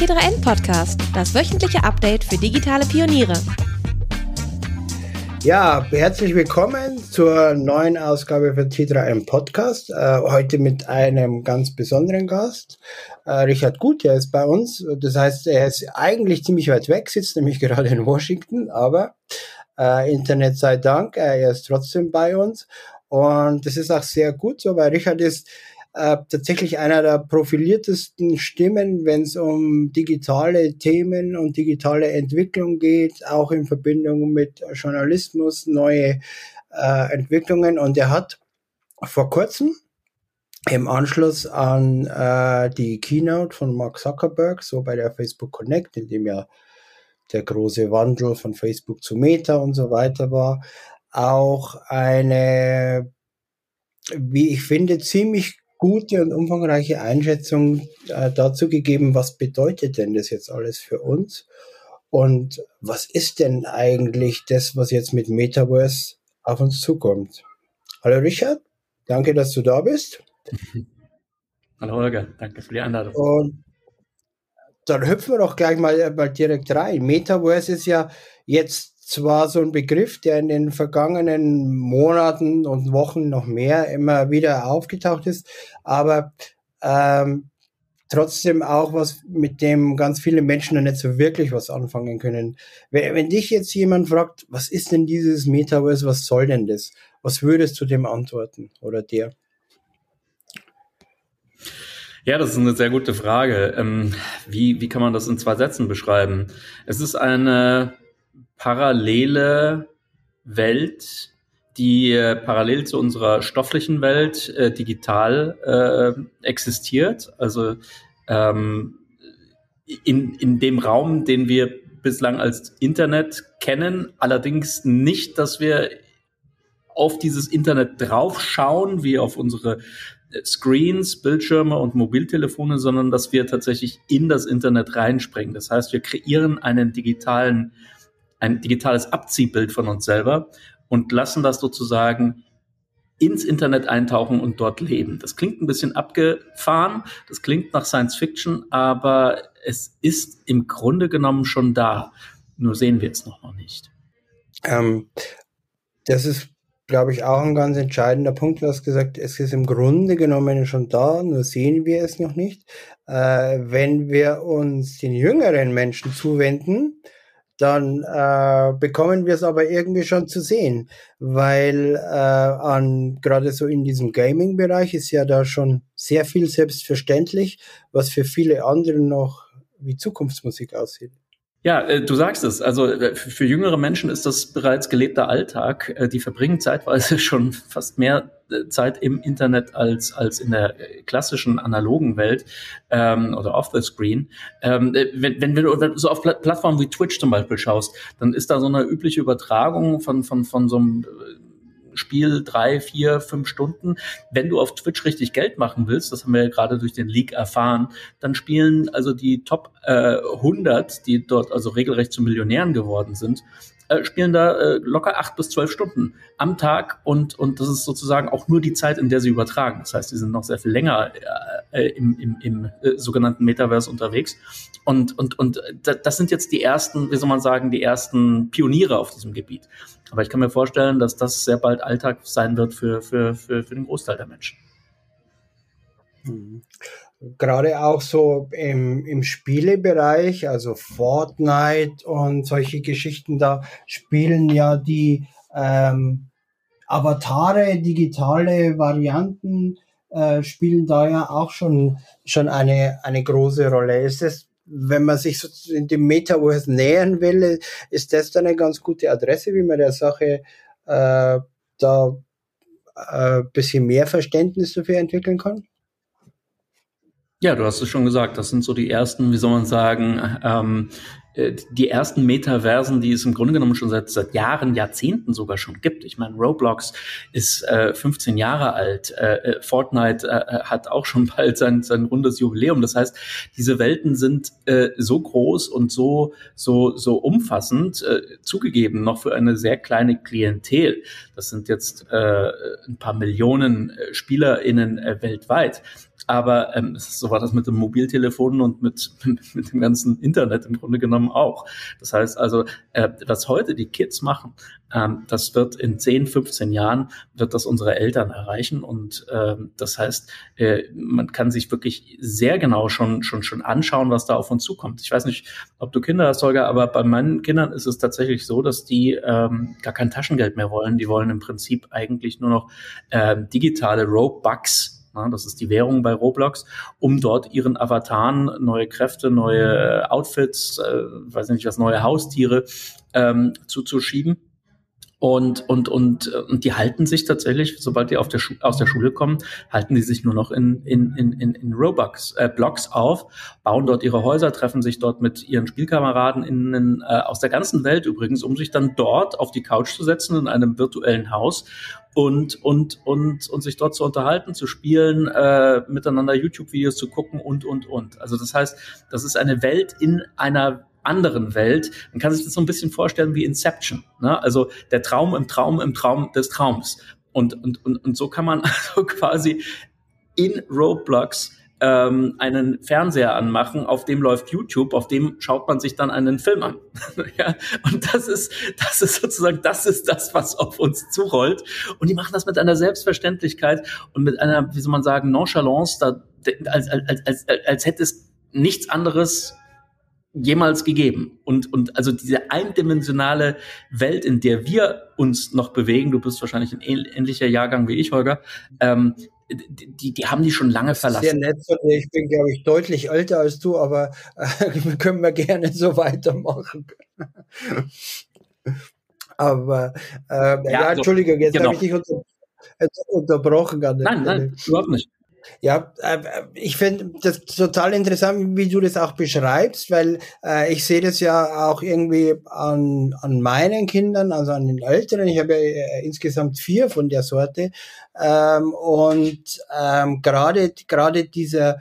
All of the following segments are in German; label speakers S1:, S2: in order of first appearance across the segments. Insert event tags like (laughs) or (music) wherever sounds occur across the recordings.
S1: T3N Podcast, das wöchentliche Update für digitale Pioniere.
S2: Ja, herzlich willkommen zur neuen Ausgabe von T3N Podcast. Äh, heute mit einem ganz besonderen Gast. Äh, Richard Gut, der ist bei uns. Das heißt, er ist eigentlich ziemlich weit weg, sitzt nämlich (laughs) gerade in Washington, aber äh, Internet sei Dank, er ist trotzdem bei uns. Und das ist auch sehr gut so, weil Richard ist äh, tatsächlich einer der profiliertesten Stimmen, wenn es um digitale Themen und digitale Entwicklung geht, auch in Verbindung mit Journalismus, neue äh, Entwicklungen. Und er hat vor kurzem im Anschluss an äh, die Keynote von Mark Zuckerberg, so bei der Facebook Connect, in dem ja der große Wandel von Facebook zu Meta und so weiter war, auch eine, wie ich finde, ziemlich gute und umfangreiche Einschätzung äh, dazu gegeben, was bedeutet denn das jetzt alles für uns? Und was ist denn eigentlich das, was jetzt mit Metaverse auf uns zukommt? Hallo Richard, danke, dass du da bist. (laughs)
S3: Hallo Holger, danke für die Einladung.
S2: Und dann hüpfen wir doch gleich mal, mal direkt rein. Metaverse ist ja jetzt zwar so ein Begriff, der in den vergangenen Monaten und Wochen noch mehr immer wieder aufgetaucht ist, aber ähm, trotzdem auch was, mit dem ganz viele Menschen noch nicht so wirklich was anfangen können. Wenn, wenn dich jetzt jemand fragt, was ist denn dieses Metaverse, was soll denn das? Was würdest du dem antworten oder dir?
S3: Ja, das ist eine sehr gute Frage. Ähm, wie, wie kann man das in zwei Sätzen beschreiben? Es ist eine parallele Welt, die äh, parallel zu unserer stofflichen Welt äh, digital äh, existiert. Also ähm, in, in dem Raum, den wir bislang als Internet kennen, allerdings nicht, dass wir auf dieses Internet draufschauen, wie auf unsere Screens, Bildschirme und Mobiltelefone, sondern dass wir tatsächlich in das Internet reinspringen. Das heißt, wir kreieren einen digitalen ein digitales Abziehbild von uns selber und lassen das sozusagen ins Internet eintauchen und dort leben. Das klingt ein bisschen abgefahren, das klingt nach Science Fiction, aber es ist im Grunde genommen schon da. Nur sehen wir es noch, nicht.
S2: Ähm, das ist, glaube ich, auch ein ganz entscheidender Punkt. Du hast gesagt, es ist im Grunde genommen schon da, nur sehen wir es noch nicht. Äh, wenn wir uns den jüngeren Menschen zuwenden, dann äh, bekommen wir es aber irgendwie schon zu sehen, weil äh, an gerade so in diesem Gaming-Bereich ist ja da schon sehr viel selbstverständlich, was für viele andere noch wie Zukunftsmusik aussieht.
S3: Ja, äh, du sagst es. Also äh, für jüngere Menschen ist das bereits gelebter Alltag. Äh, die verbringen zeitweise (laughs) schon fast mehr Zeit im Internet als als in der klassischen analogen Welt ähm, oder off the screen. Ähm, wenn, wenn, du, wenn du so auf Plattformen wie Twitch zum Beispiel schaust, dann ist da so eine übliche Übertragung von von von so einem Spiel drei, vier, fünf Stunden. Wenn du auf Twitch richtig Geld machen willst, das haben wir ja gerade durch den Leak erfahren, dann spielen also die Top äh, 100, die dort also regelrecht zu Millionären geworden sind, äh, spielen da äh, locker acht bis zwölf Stunden am Tag und, und das ist sozusagen auch nur die Zeit, in der sie übertragen. Das heißt, sie sind noch sehr viel länger äh, im, im, im äh, sogenannten Metaverse unterwegs. Und, und, und das sind jetzt die ersten, wie soll man sagen, die ersten Pioniere auf diesem Gebiet. Aber ich kann mir vorstellen, dass das sehr bald Alltag sein wird für, für, für, für den Großteil der Menschen.
S2: Mhm. Gerade auch so im, im Spielebereich, also Fortnite und solche Geschichten, da spielen ja die ähm, Avatare, digitale Varianten, äh, spielen da ja auch schon, schon eine, eine große Rolle. Ist es wenn man sich so in dem Metaverse nähern will, ist das dann eine ganz gute Adresse, wie man der Sache äh, da ein äh, bisschen mehr Verständnis dafür entwickeln kann?
S3: Ja, du hast es schon gesagt, das sind so die ersten, wie soll man sagen, ähm, äh, die ersten Metaversen, die es im Grunde genommen schon seit, seit Jahren, Jahrzehnten sogar schon gibt. Ich meine, Roblox ist äh, 15 Jahre alt, äh, äh, Fortnite äh, äh, hat auch schon bald sein, sein rundes Jubiläum. Das heißt, diese Welten sind äh, so groß und so, so, so umfassend, äh, zugegeben noch für eine sehr kleine Klientel. Das sind jetzt äh, ein paar Millionen SpielerInnen äh, weltweit. Aber ähm, so war das mit dem Mobiltelefon und mit, (laughs) mit dem ganzen Internet im Grunde genommen auch. Das heißt also, äh, was heute die Kids machen, ähm, das wird in 10, 15 Jahren, wird das unsere Eltern erreichen. Und ähm, das heißt, äh, man kann sich wirklich sehr genau schon, schon, schon anschauen, was da auf uns zukommt. Ich weiß nicht, ob du Kinder hast, Holger, aber bei meinen Kindern ist es tatsächlich so, dass die ähm, gar kein Taschengeld mehr wollen. Die wollen im Prinzip eigentlich nur noch ähm, digitale Robux das ist die Währung bei Roblox, um dort ihren Avataren neue Kräfte, neue Outfits, äh, weiß nicht was, neue Haustiere ähm, zuzuschieben. Und, und, und, und die halten sich tatsächlich, sobald die auf der aus der Schule kommen, halten die sich nur noch in, in, in, in Robux, äh, Blocks auf, bauen dort ihre Häuser, treffen sich dort mit ihren Spielkameraden in, äh, aus der ganzen Welt übrigens, um sich dann dort auf die Couch zu setzen in einem virtuellen Haus und, und, und, und sich dort zu unterhalten, zu spielen, äh, miteinander YouTube-Videos zu gucken und, und, und. Also das heißt, das ist eine Welt in einer anderen Welt. Man kann sich das so ein bisschen vorstellen wie Inception. Ne? Also der Traum im Traum im Traum des Traums. Und, und, und, und so kann man (laughs) also quasi in Roblox ähm, einen Fernseher anmachen, auf dem läuft YouTube, auf dem schaut man sich dann einen Film an. (laughs) ja, und das ist, das ist sozusagen, das ist das, was auf uns zurollt. Und die machen das mit einer Selbstverständlichkeit und mit einer, wie soll man sagen, Nonchalance, da, als, als, als, als, hätte es nichts anderes jemals gegeben. Und, und also diese eindimensionale Welt, in der wir uns noch bewegen, du bist wahrscheinlich ein ähnlicher Jahrgang wie ich, Holger, ähm, die, die haben die schon lange verlassen.
S2: Sehr nett von dir. Ich bin, glaube ich, deutlich älter als du, aber äh, (laughs) können wir gerne so weitermachen. (laughs) aber äh, ja, ja also, Entschuldigung, jetzt genau. habe ich dich unter, unterbrochen.
S3: Nein, nein, überhaupt nicht.
S2: Ja, äh, ich finde das total interessant, wie du das auch beschreibst, weil äh, ich sehe das ja auch irgendwie an, an meinen Kindern, also an den Älteren. Ich habe ja äh, insgesamt vier von der Sorte. Ähm, und ähm, gerade gerade dieser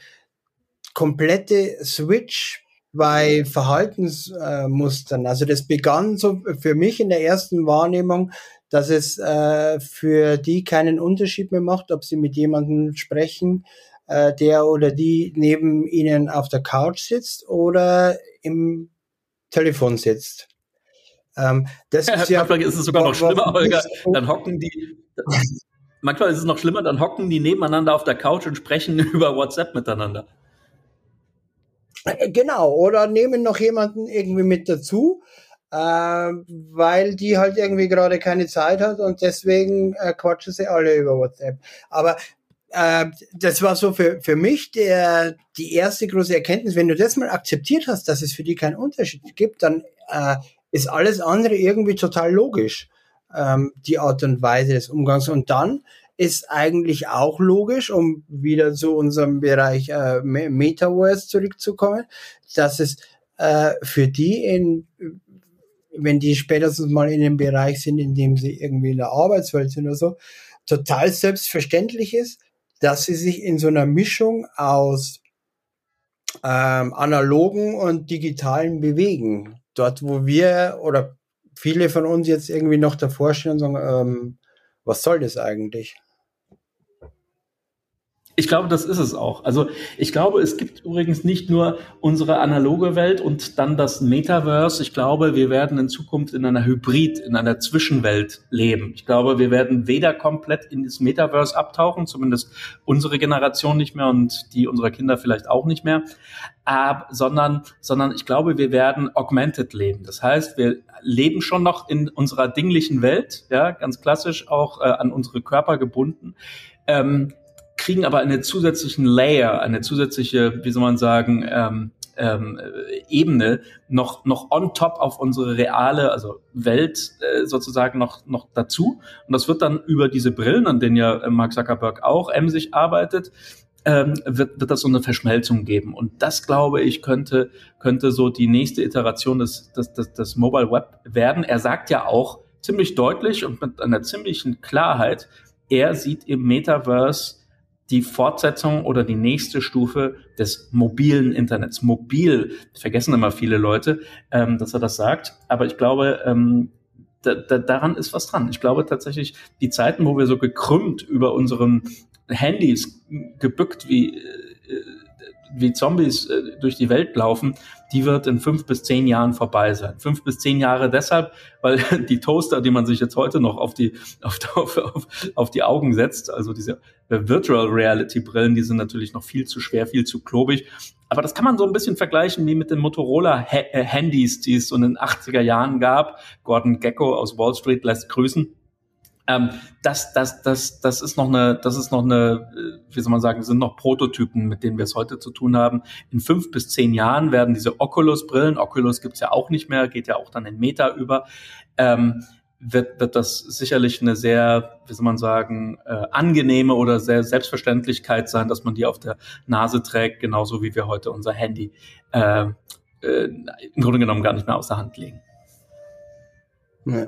S2: komplette Switch bei Verhaltensmustern, also das begann so für mich in der ersten Wahrnehmung dass es äh, für die keinen Unterschied mehr macht, ob sie mit jemandem sprechen, äh, der oder die neben ihnen auf der Couch sitzt oder im Telefon sitzt.
S3: Ähm, das ist ja, manchmal ist es sogar noch schlimmer, Holger. Dann hocken die. manchmal ist es noch schlimmer, dann hocken die nebeneinander auf der Couch und sprechen (laughs) über WhatsApp miteinander.
S2: Äh, genau, oder nehmen noch jemanden irgendwie mit dazu äh, weil die halt irgendwie gerade keine Zeit hat und deswegen äh, quatschen sie alle über WhatsApp. Aber äh, das war so für, für mich der, die erste große Erkenntnis. Wenn du das mal akzeptiert hast, dass es für die keinen Unterschied gibt, dann äh, ist alles andere irgendwie total logisch, ähm, die Art und Weise des Umgangs. Und dann ist eigentlich auch logisch, um wieder zu unserem Bereich äh, Metaverse zurückzukommen, dass es äh, für die in wenn die spätestens mal in dem Bereich sind, in dem sie irgendwie in der Arbeitswelt sind oder so, total selbstverständlich ist, dass sie sich in so einer Mischung aus ähm, analogen und digitalen bewegen. Dort, wo wir oder viele von uns jetzt irgendwie noch davor stehen und sagen, ähm, was soll das eigentlich?
S3: Ich glaube, das ist es auch. Also ich glaube, es gibt übrigens nicht nur unsere analoge Welt und dann das Metaverse. Ich glaube, wir werden in Zukunft in einer Hybrid, in einer Zwischenwelt leben. Ich glaube, wir werden weder komplett in das Metaverse abtauchen, zumindest unsere Generation nicht mehr und die unserer Kinder vielleicht auch nicht mehr, ab, sondern, sondern ich glaube, wir werden augmented leben. Das heißt, wir leben schon noch in unserer dinglichen Welt, ja, ganz klassisch auch äh, an unsere Körper gebunden. Ähm, kriegen aber einen zusätzlichen Layer, eine zusätzliche, wie soll man sagen, ähm, ähm, Ebene noch noch on top auf unsere reale, also Welt äh, sozusagen noch noch dazu. Und das wird dann über diese Brillen, an denen ja äh, Mark Zuckerberg auch emsig arbeitet, ähm, wird, wird das so eine Verschmelzung geben. Und das, glaube ich, könnte, könnte so die nächste Iteration des, des, des, des Mobile Web werden. Er sagt ja auch ziemlich deutlich und mit einer ziemlichen Klarheit, er sieht im Metaverse die Fortsetzung oder die nächste Stufe des mobilen Internets. Mobil, vergessen immer viele Leute, ähm, dass er das sagt. Aber ich glaube, ähm, da, da, daran ist was dran. Ich glaube tatsächlich, die Zeiten, wo wir so gekrümmt über unseren Handys gebückt wie, wie Zombies äh, durch die Welt laufen, die wird in fünf bis zehn Jahren vorbei sein. Fünf bis zehn Jahre deshalb, weil (laughs) die Toaster, die man sich jetzt heute noch auf die, auf, (laughs) auf, auf, auf die Augen setzt, also diese Virtual Reality Brillen, die sind natürlich noch viel zu schwer, viel zu klobig. Aber das kann man so ein bisschen vergleichen wie mit den Motorola Handys, die es so in den 80er Jahren gab. Gordon Gecko aus Wall Street lässt grüßen ähm, das, das, das, das ist noch eine, das ist noch eine, äh, wie soll man sagen, sind noch Prototypen, mit denen wir es heute zu tun haben. In fünf bis zehn Jahren werden diese Oculus-Brillen, Oculus gibt's ja auch nicht mehr, geht ja auch dann in Meta über, ähm, wird, wird das sicherlich eine sehr, wie soll man sagen, äh, angenehme oder sehr Selbstverständlichkeit sein, dass man die auf der Nase trägt, genauso wie wir heute unser Handy äh, äh, im Grunde genommen gar nicht mehr aus der Hand legen.
S2: Ja.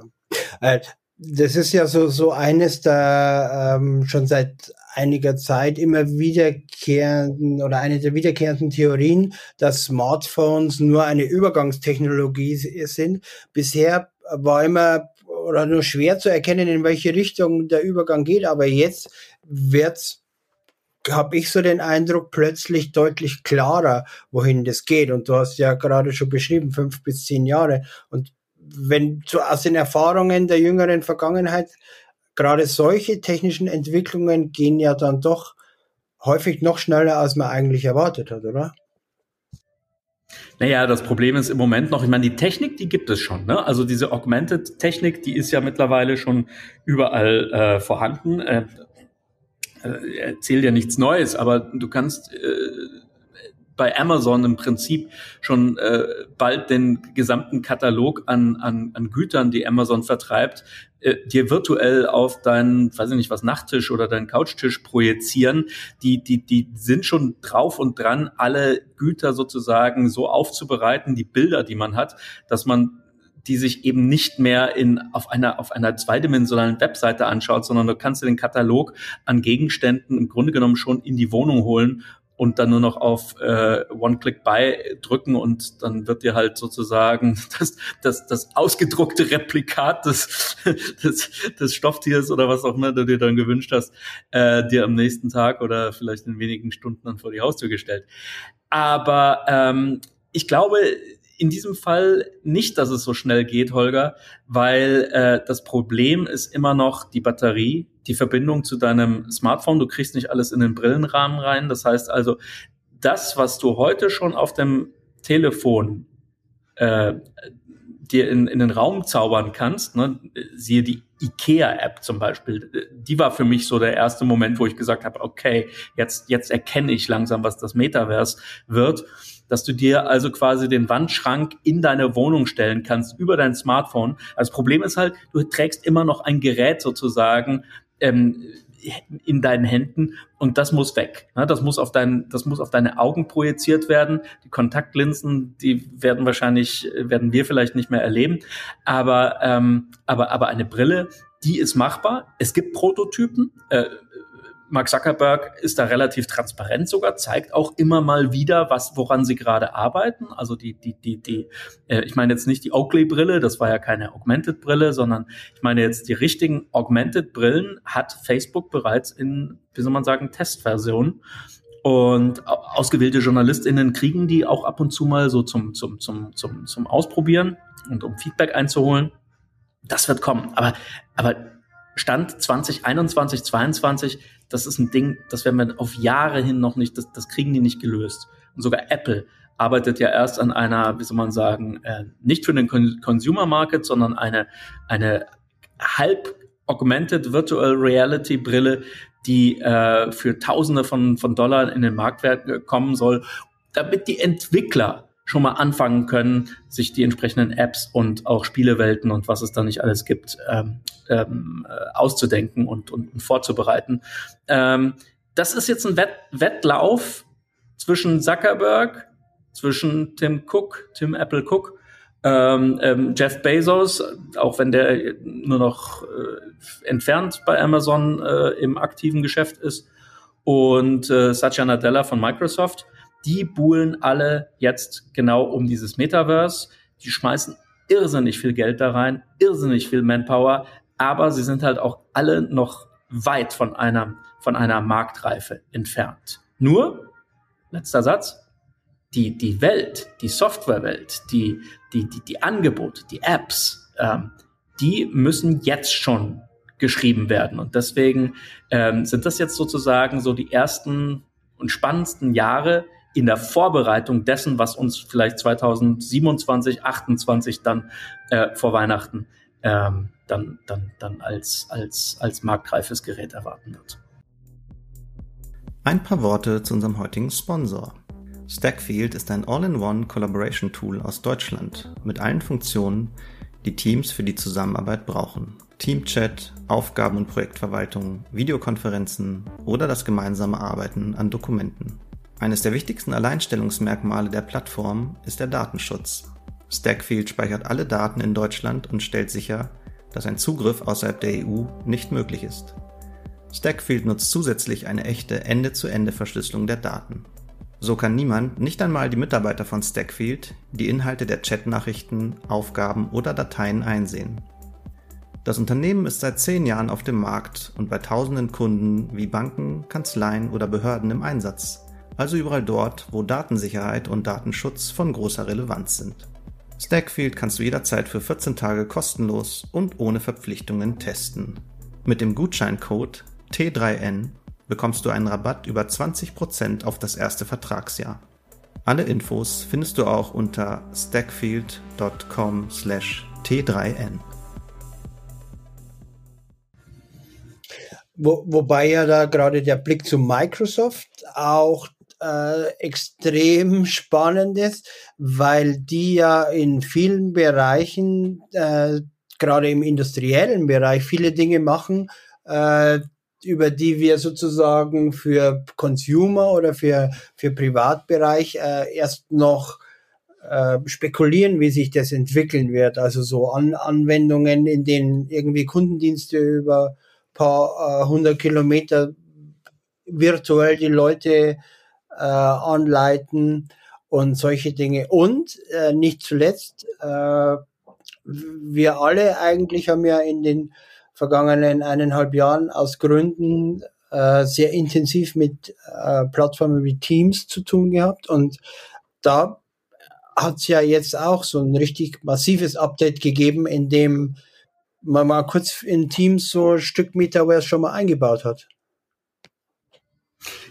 S2: Das ist ja so, so eines der ähm, schon seit einiger Zeit immer wiederkehrenden oder eine der wiederkehrenden Theorien, dass Smartphones nur eine Übergangstechnologie sind. Bisher war immer oder nur schwer zu erkennen, in welche Richtung der Übergang geht, aber jetzt wird's habe ich so den Eindruck, plötzlich deutlich klarer, wohin das geht. Und du hast ja gerade schon beschrieben, fünf bis zehn Jahre. Und wenn so aus den Erfahrungen der jüngeren Vergangenheit, gerade solche technischen Entwicklungen gehen ja dann doch häufig noch schneller, als man eigentlich erwartet hat, oder?
S3: Naja, das Problem ist im Moment noch, ich meine, die Technik, die gibt es schon. Ne? Also diese Augmented-Technik, die ist ja mittlerweile schon überall äh, vorhanden. Äh, äh, erzählt ja nichts Neues, aber du kannst äh, bei Amazon im Prinzip schon äh, bald den gesamten Katalog an, an, an Gütern, die Amazon vertreibt, äh, dir virtuell auf deinen, weiß ich nicht was, Nachttisch oder deinen Couchtisch projizieren. Die, die, die sind schon drauf und dran, alle Güter sozusagen so aufzubereiten, die Bilder, die man hat, dass man die sich eben nicht mehr in, auf einer, auf einer zweidimensionalen Webseite anschaut, sondern du kannst dir den Katalog an Gegenständen im Grunde genommen schon in die Wohnung holen und dann nur noch auf äh, One-Click-Buy drücken und dann wird dir halt sozusagen (laughs) das, das, das ausgedruckte Replikat des, (laughs) des, des Stofftiers oder was auch immer du dir dann gewünscht hast, äh, dir am nächsten Tag oder vielleicht in wenigen Stunden dann vor die Haustür gestellt. Aber ähm, ich glaube, in diesem Fall nicht, dass es so schnell geht, Holger, weil äh, das Problem ist immer noch die Batterie, die Verbindung zu deinem Smartphone. Du kriegst nicht alles in den Brillenrahmen rein. Das heißt also, das, was du heute schon auf dem Telefon äh, dir in, in den Raum zaubern kannst, ne, siehe die IKEA-App zum Beispiel, die war für mich so der erste Moment, wo ich gesagt habe, okay, jetzt, jetzt erkenne ich langsam, was das Metaverse wird dass du dir also quasi den Wandschrank in deine Wohnung stellen kannst über dein Smartphone. Das Problem ist halt, du trägst immer noch ein Gerät sozusagen ähm, in deinen Händen und das muss weg. Das muss auf dein, das muss auf deine Augen projiziert werden. Die Kontaktlinsen, die werden wahrscheinlich, werden wir vielleicht nicht mehr erleben. Aber, ähm, aber, aber eine Brille, die ist machbar. Es gibt Prototypen. Äh, Mark Zuckerberg ist da relativ transparent sogar, zeigt auch immer mal wieder, was, woran sie gerade arbeiten. Also die, die, die, die, äh, ich meine jetzt nicht die Oakley-Brille, das war ja keine Augmented-Brille, sondern ich meine jetzt die richtigen Augmented-Brillen hat Facebook bereits in, wie soll man sagen, Testversionen. Und ausgewählte JournalistInnen kriegen die auch ab und zu mal so zum, zum, zum, zum, zum Ausprobieren und um Feedback einzuholen. Das wird kommen. Aber, aber Stand 2021, 2022, das ist ein Ding, das werden wir auf Jahre hin noch nicht, das, das kriegen die nicht gelöst. Und sogar Apple arbeitet ja erst an einer, wie soll man sagen, äh, nicht für den Consumer Market, sondern eine, eine halb augmented Virtual Reality Brille, die äh, für Tausende von, von Dollar in den Marktwert kommen soll, damit die Entwickler schon mal anfangen können, sich die entsprechenden Apps und auch Spielewelten und was es da nicht alles gibt, ähm, ähm, äh, auszudenken und, und, und vorzubereiten. Ähm, das ist jetzt ein Wett Wettlauf zwischen Zuckerberg, zwischen Tim Cook, Tim Apple Cook, ähm, ähm, Jeff Bezos, auch wenn der nur noch äh, entfernt bei Amazon äh, im aktiven Geschäft ist, und äh, Satya Nadella von Microsoft die buhlen alle jetzt genau um dieses Metaverse. Die schmeißen irrsinnig viel Geld da rein, irrsinnig viel Manpower, aber sie sind halt auch alle noch weit von einer von einer Marktreife entfernt. Nur, letzter Satz, die, die Welt, die Softwarewelt, die, die, die, die Angebote, die Apps, ähm, die müssen jetzt schon geschrieben werden. Und deswegen ähm, sind das jetzt sozusagen so die ersten und spannendsten Jahre in der Vorbereitung dessen, was uns vielleicht 2027, 2028 dann äh, vor Weihnachten ähm, dann, dann, dann als, als, als marktreifes Gerät erwarten wird.
S4: Ein paar Worte zu unserem heutigen Sponsor. Stackfield ist ein All-in-One Collaboration Tool aus Deutschland mit allen Funktionen, die Teams für die Zusammenarbeit brauchen. Teamchat, Aufgaben- und Projektverwaltung, Videokonferenzen oder das gemeinsame Arbeiten an Dokumenten. Eines der wichtigsten Alleinstellungsmerkmale der Plattform ist der Datenschutz. Stackfield speichert alle Daten in Deutschland und stellt sicher, dass ein Zugriff außerhalb der EU nicht möglich ist. Stackfield nutzt zusätzlich eine echte Ende-zu-Ende-Verschlüsselung der Daten. So kann niemand, nicht einmal die Mitarbeiter von Stackfield, die Inhalte der Chatnachrichten, Aufgaben oder Dateien einsehen. Das Unternehmen ist seit zehn Jahren auf dem Markt und bei tausenden Kunden wie Banken, Kanzleien oder Behörden im Einsatz, also überall dort, wo Datensicherheit und Datenschutz von großer Relevanz sind. Stackfield kannst du jederzeit für 14 Tage kostenlos und ohne Verpflichtungen testen. Mit dem Gutscheincode T3N bekommst du einen Rabatt über 20% auf das erste Vertragsjahr. Alle Infos findest du auch unter stackfield.com/t3n.
S2: Wo, wobei ja da gerade der Blick zu Microsoft auch äh, extrem spannend ist, weil die ja in vielen Bereichen, äh, gerade im industriellen Bereich, viele Dinge machen, äh, über die wir sozusagen für Consumer oder für, für Privatbereich äh, erst noch äh, spekulieren, wie sich das entwickeln wird. Also so An Anwendungen, in denen irgendwie Kundendienste über paar äh, hundert Kilometer virtuell die Leute äh, anleiten und solche Dinge. Und äh, nicht zuletzt, äh, wir alle eigentlich haben ja in den vergangenen eineinhalb Jahren aus Gründen äh, sehr intensiv mit äh, Plattformen wie Teams zu tun gehabt und da hat es ja jetzt auch so ein richtig massives Update gegeben, in dem man mal kurz in Teams so ein Stück Metaverse schon mal eingebaut hat.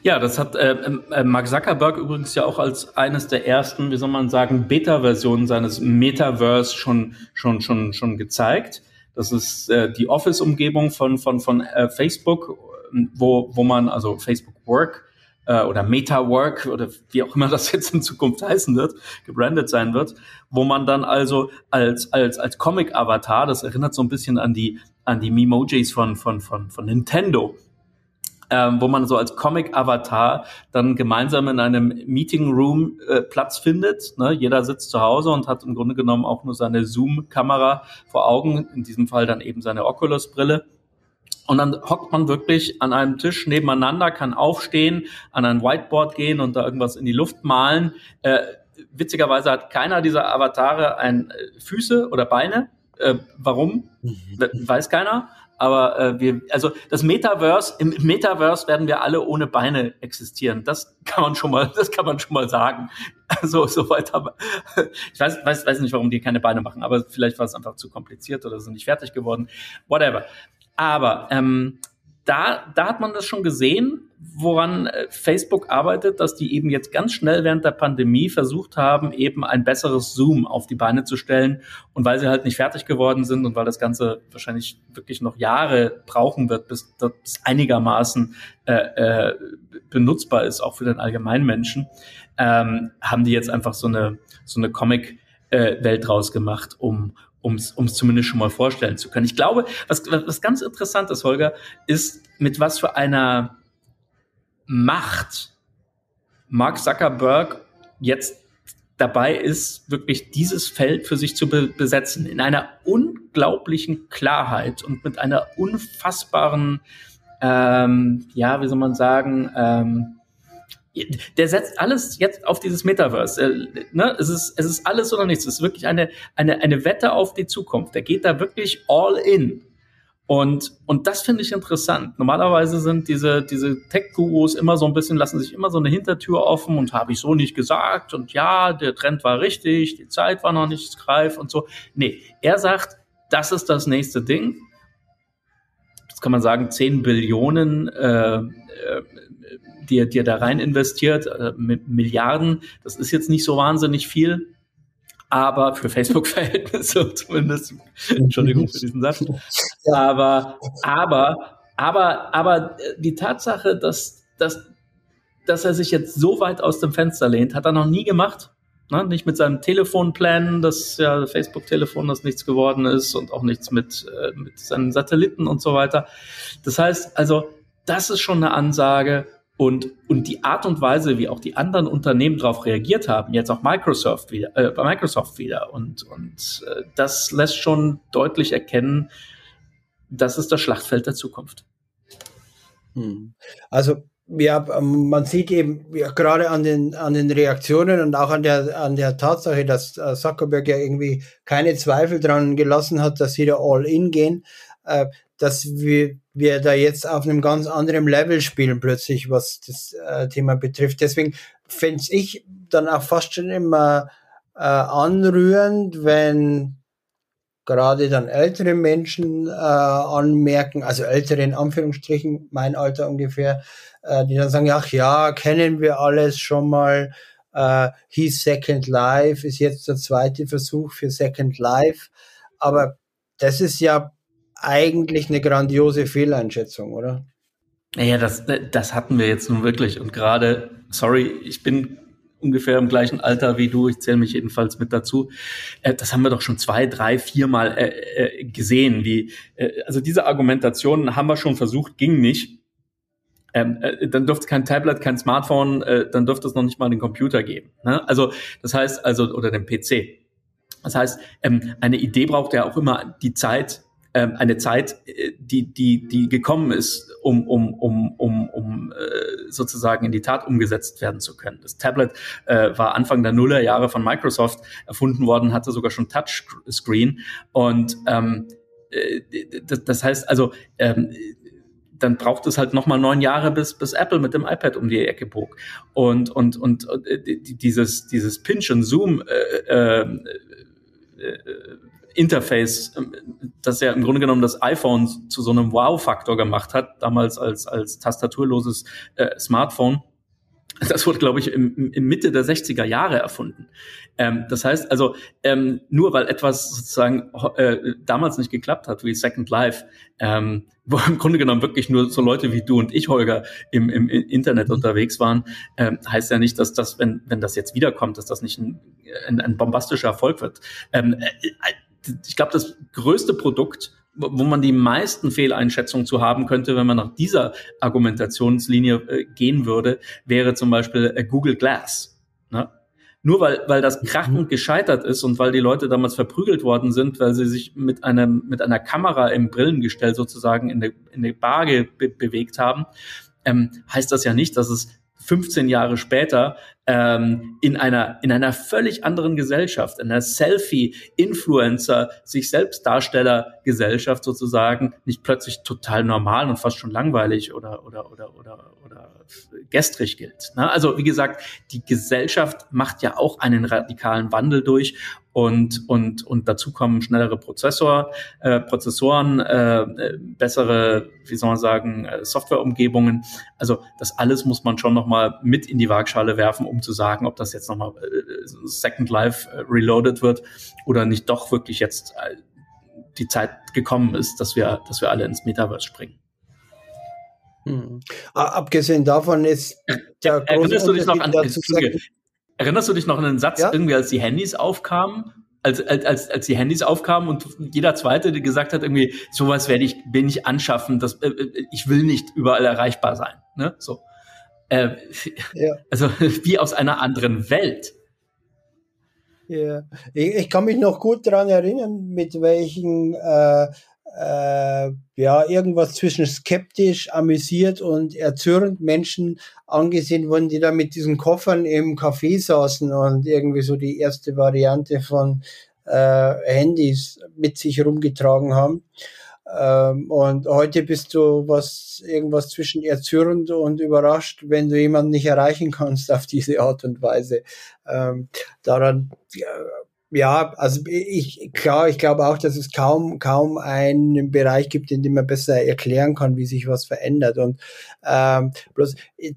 S3: Ja, das hat äh, äh, Mark Zuckerberg übrigens ja auch als eines der ersten, wie soll man sagen, Beta-Versionen seines Metaverse schon schon schon schon gezeigt. Das ist äh, die Office-Umgebung von, von, von äh, Facebook, wo, wo man, also Facebook Work äh, oder Meta Work oder wie auch immer (laughs) das jetzt in Zukunft heißen wird, gebrandet sein wird, wo man dann also als, als, als Comic-Avatar, das erinnert so ein bisschen an die, an die Memojis von, von, von, von Nintendo, ähm, wo man so als Comic-Avatar dann gemeinsam in einem Meeting-Room äh, Platz findet. Ne? Jeder sitzt zu Hause und hat im Grunde genommen auch nur seine Zoom-Kamera vor Augen, in diesem Fall dann eben seine Oculus-Brille. Und dann hockt man wirklich an einem Tisch nebeneinander, kann aufstehen, an ein Whiteboard gehen und da irgendwas in die Luft malen. Äh, witzigerweise hat keiner dieser Avatare ein, äh, Füße oder Beine. Äh, warum? Mhm. Weiß keiner. Aber äh, wir, also das Metaverse, im Metaverse werden wir alle ohne Beine existieren. Das kann man schon mal, das kann man schon mal sagen. Also soweit aber ich weiß, weiß, weiß nicht, warum die keine Beine machen, aber vielleicht war es einfach zu kompliziert oder sind nicht fertig geworden. Whatever. Aber ähm, da, da hat man das schon gesehen, woran äh, Facebook arbeitet, dass die eben jetzt ganz schnell während der Pandemie versucht haben, eben ein besseres Zoom auf die Beine zu stellen. Und weil sie halt nicht fertig geworden sind und weil das Ganze wahrscheinlich wirklich noch Jahre brauchen wird, bis das einigermaßen äh, äh, benutzbar ist, auch für den allgemeinen Menschen, ähm, haben die jetzt einfach so eine, so eine Comic-Welt äh, draus gemacht, um, um es zumindest schon mal vorstellen zu können. Ich glaube, was, was ganz interessant ist, Holger, ist, mit was für einer Macht Mark Zuckerberg jetzt dabei ist, wirklich dieses Feld für sich zu be besetzen, in einer unglaublichen Klarheit und mit einer unfassbaren, ähm, ja, wie soll man sagen, ähm, der setzt alles jetzt auf dieses Metaverse. Äh, ne? es, ist, es ist alles oder nichts. Es ist wirklich eine, eine, eine Wette auf die Zukunft. Der geht da wirklich all in. Und, und das finde ich interessant. Normalerweise sind diese, diese Tech-Gurus immer so ein bisschen, lassen sich immer so eine Hintertür offen und habe ich so nicht gesagt und ja, der Trend war richtig, die Zeit war noch nicht greif und so. Nee, er sagt, das ist das nächste Ding. Das kann man sagen, 10 Billionen, äh, äh, die, die er da rein investiert, äh, mit Milliarden. Das ist jetzt nicht so wahnsinnig viel aber für Facebook-Verhältnisse (laughs) zumindest. Entschuldigung für diesen Satz. Aber, aber, aber, aber die Tatsache, dass, dass, dass er sich jetzt so weit aus dem Fenster lehnt, hat er noch nie gemacht. Ne? Nicht mit seinem Telefonplan, das ja Facebook-Telefon, das nichts geworden ist und auch nichts mit, äh, mit seinen Satelliten und so weiter. Das heißt also, das ist schon eine Ansage und, und die Art und Weise, wie auch die anderen Unternehmen darauf reagiert haben, jetzt auch Microsoft wieder, äh, bei Microsoft wieder, und, und äh, das lässt schon deutlich erkennen, das ist das Schlachtfeld der Zukunft.
S2: Hm. Also ja, man sieht eben ja, gerade an den, an den Reaktionen und auch an der, an der Tatsache, dass äh, Zuckerberg ja irgendwie keine Zweifel dran gelassen hat, dass sie da all in gehen, äh, dass wir, wir da jetzt auf einem ganz anderen Level spielen plötzlich, was das äh, Thema betrifft. Deswegen fände ich dann auch fast schon immer äh, anrührend, wenn gerade dann ältere Menschen äh, anmerken, also ältere in Anführungsstrichen, mein Alter ungefähr, äh, die dann sagen, ach ja, kennen wir alles schon mal, äh, hieß Second Life, ist jetzt der zweite Versuch für Second Life, aber das ist ja eigentlich eine grandiose Fehleinschätzung, oder?
S3: Ja, das, das hatten wir jetzt nun wirklich. Und gerade, sorry, ich bin ungefähr im gleichen Alter wie du, ich zähle mich jedenfalls mit dazu. Äh, das haben wir doch schon zwei, drei, viermal äh, äh, gesehen. Wie, äh, also diese Argumentationen haben wir schon versucht, ging nicht. Ähm, äh, dann dürfte es kein Tablet, kein Smartphone, äh, dann dürfte es noch nicht mal den Computer geben. Ne? Also das heißt also oder den PC. Das heißt, ähm, eine Idee braucht ja auch immer die Zeit, ähm, eine Zeit, äh, die, die, die gekommen ist, um, um, um, um, um äh, sozusagen in die Tat umgesetzt werden zu können. Das Tablet äh, war Anfang der Nullerjahre von Microsoft erfunden worden, hatte sogar schon Touchscreen und ähm, äh, das, das heißt also, ähm, dann braucht es halt nochmal neun Jahre, bis, bis Apple mit dem iPad um die Ecke bog. Und, und, und, und äh, dieses, dieses Pinch und Zoom äh, äh, äh Interface, ähm, das ja im Grunde genommen das iPhone zu so einem Wow-Faktor gemacht hat, damals als, als tastaturloses äh, Smartphone. Das wurde, glaube ich, im, im Mitte der 60er Jahre erfunden. Ähm, das heißt also, ähm, nur weil etwas sozusagen äh, damals nicht geklappt hat, wie Second Life, ähm, wo im Grunde genommen wirklich nur so Leute wie du und ich, Holger, im, im Internet unterwegs waren, ähm, heißt ja nicht, dass das, wenn, wenn das jetzt wiederkommt, dass das nicht ein, ein, ein bombastischer Erfolg wird. Ähm, äh, ich glaube, das größte Produkt, wo man die meisten Fehleinschätzungen zu haben könnte, wenn man nach dieser Argumentationslinie äh, gehen würde, wäre zum Beispiel äh, Google Glass. Ne? Nur weil, weil das krachend mhm. gescheitert ist und weil die Leute damals verprügelt worden sind, weil sie sich mit einem, mit einer Kamera im Brillengestell sozusagen in der, in der Bar be bewegt haben, ähm, heißt das ja nicht, dass es 15 Jahre später ähm, in einer in einer völlig anderen Gesellschaft, in einer Selfie-Influencer, sich selbst Darsteller Gesellschaft sozusagen, nicht plötzlich total normal und fast schon langweilig oder oder oder oder oder gestrig gilt. Ne? Also wie gesagt, die Gesellschaft macht ja auch einen radikalen Wandel durch und und und dazu kommen schnellere Prozessor, äh, Prozessoren, äh, bessere, wie soll man sagen, äh, Softwareumgebungen. Also das alles muss man schon noch mal mit in die Waagschale werfen, um zu sagen, ob das jetzt noch mal äh, Second Life äh, reloaded wird oder nicht doch wirklich jetzt äh, die Zeit gekommen ist, dass wir dass wir alle ins Metaverse springen.
S2: Hm. Abgesehen davon ist
S3: der große Erinnerst du dich noch an, Erinnerst du dich noch an den Satz, ja? irgendwie, als die Handys aufkamen? Als, als, als die Handys aufkamen und jeder Zweite, der gesagt hat, irgendwie, sowas werde ich, will ich anschaffen, das, äh, äh, ich will nicht überall erreichbar sein. Ne? So. Äh, (laughs) ja. Also (laughs) wie aus einer anderen Welt.
S2: Ja, ich, ich kann mich noch gut daran erinnern, mit welchen äh, äh, ja, irgendwas zwischen skeptisch, amüsiert und erzürnt Menschen angesehen wurden, die da mit diesen Koffern im Café saßen und irgendwie so die erste Variante von äh, Handys mit sich rumgetragen haben. Ähm, und heute bist du was, irgendwas zwischen erzürnt und überrascht, wenn du jemanden nicht erreichen kannst auf diese Art und Weise. Ähm, daran, ja, also ich, klar, ich glaube auch, dass es kaum, kaum einen Bereich gibt, in dem man besser erklären kann, wie sich was verändert. Und ähm, bloß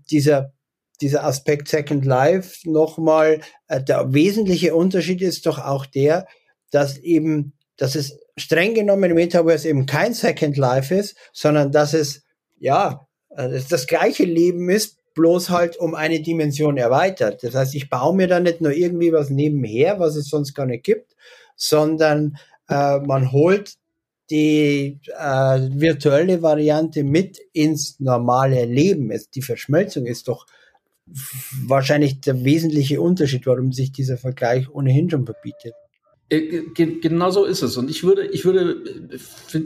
S2: dieser, dieser Aspekt Second Life nochmal, äh, der wesentliche Unterschied ist doch auch der, dass eben, dass es streng genommen im Metaverse eben kein Second Life ist, sondern dass es, ja, äh, das gleiche Leben ist, bloß halt um eine Dimension erweitert. Das heißt, ich baue mir da nicht nur irgendwie was nebenher, was es sonst gar nicht gibt, sondern äh, man holt die äh, virtuelle Variante mit ins normale Leben. die Verschmelzung ist doch wahrscheinlich der wesentliche Unterschied, warum sich dieser Vergleich ohnehin schon verbietet.
S3: Äh, genau so ist es. Und ich würde, ich würde,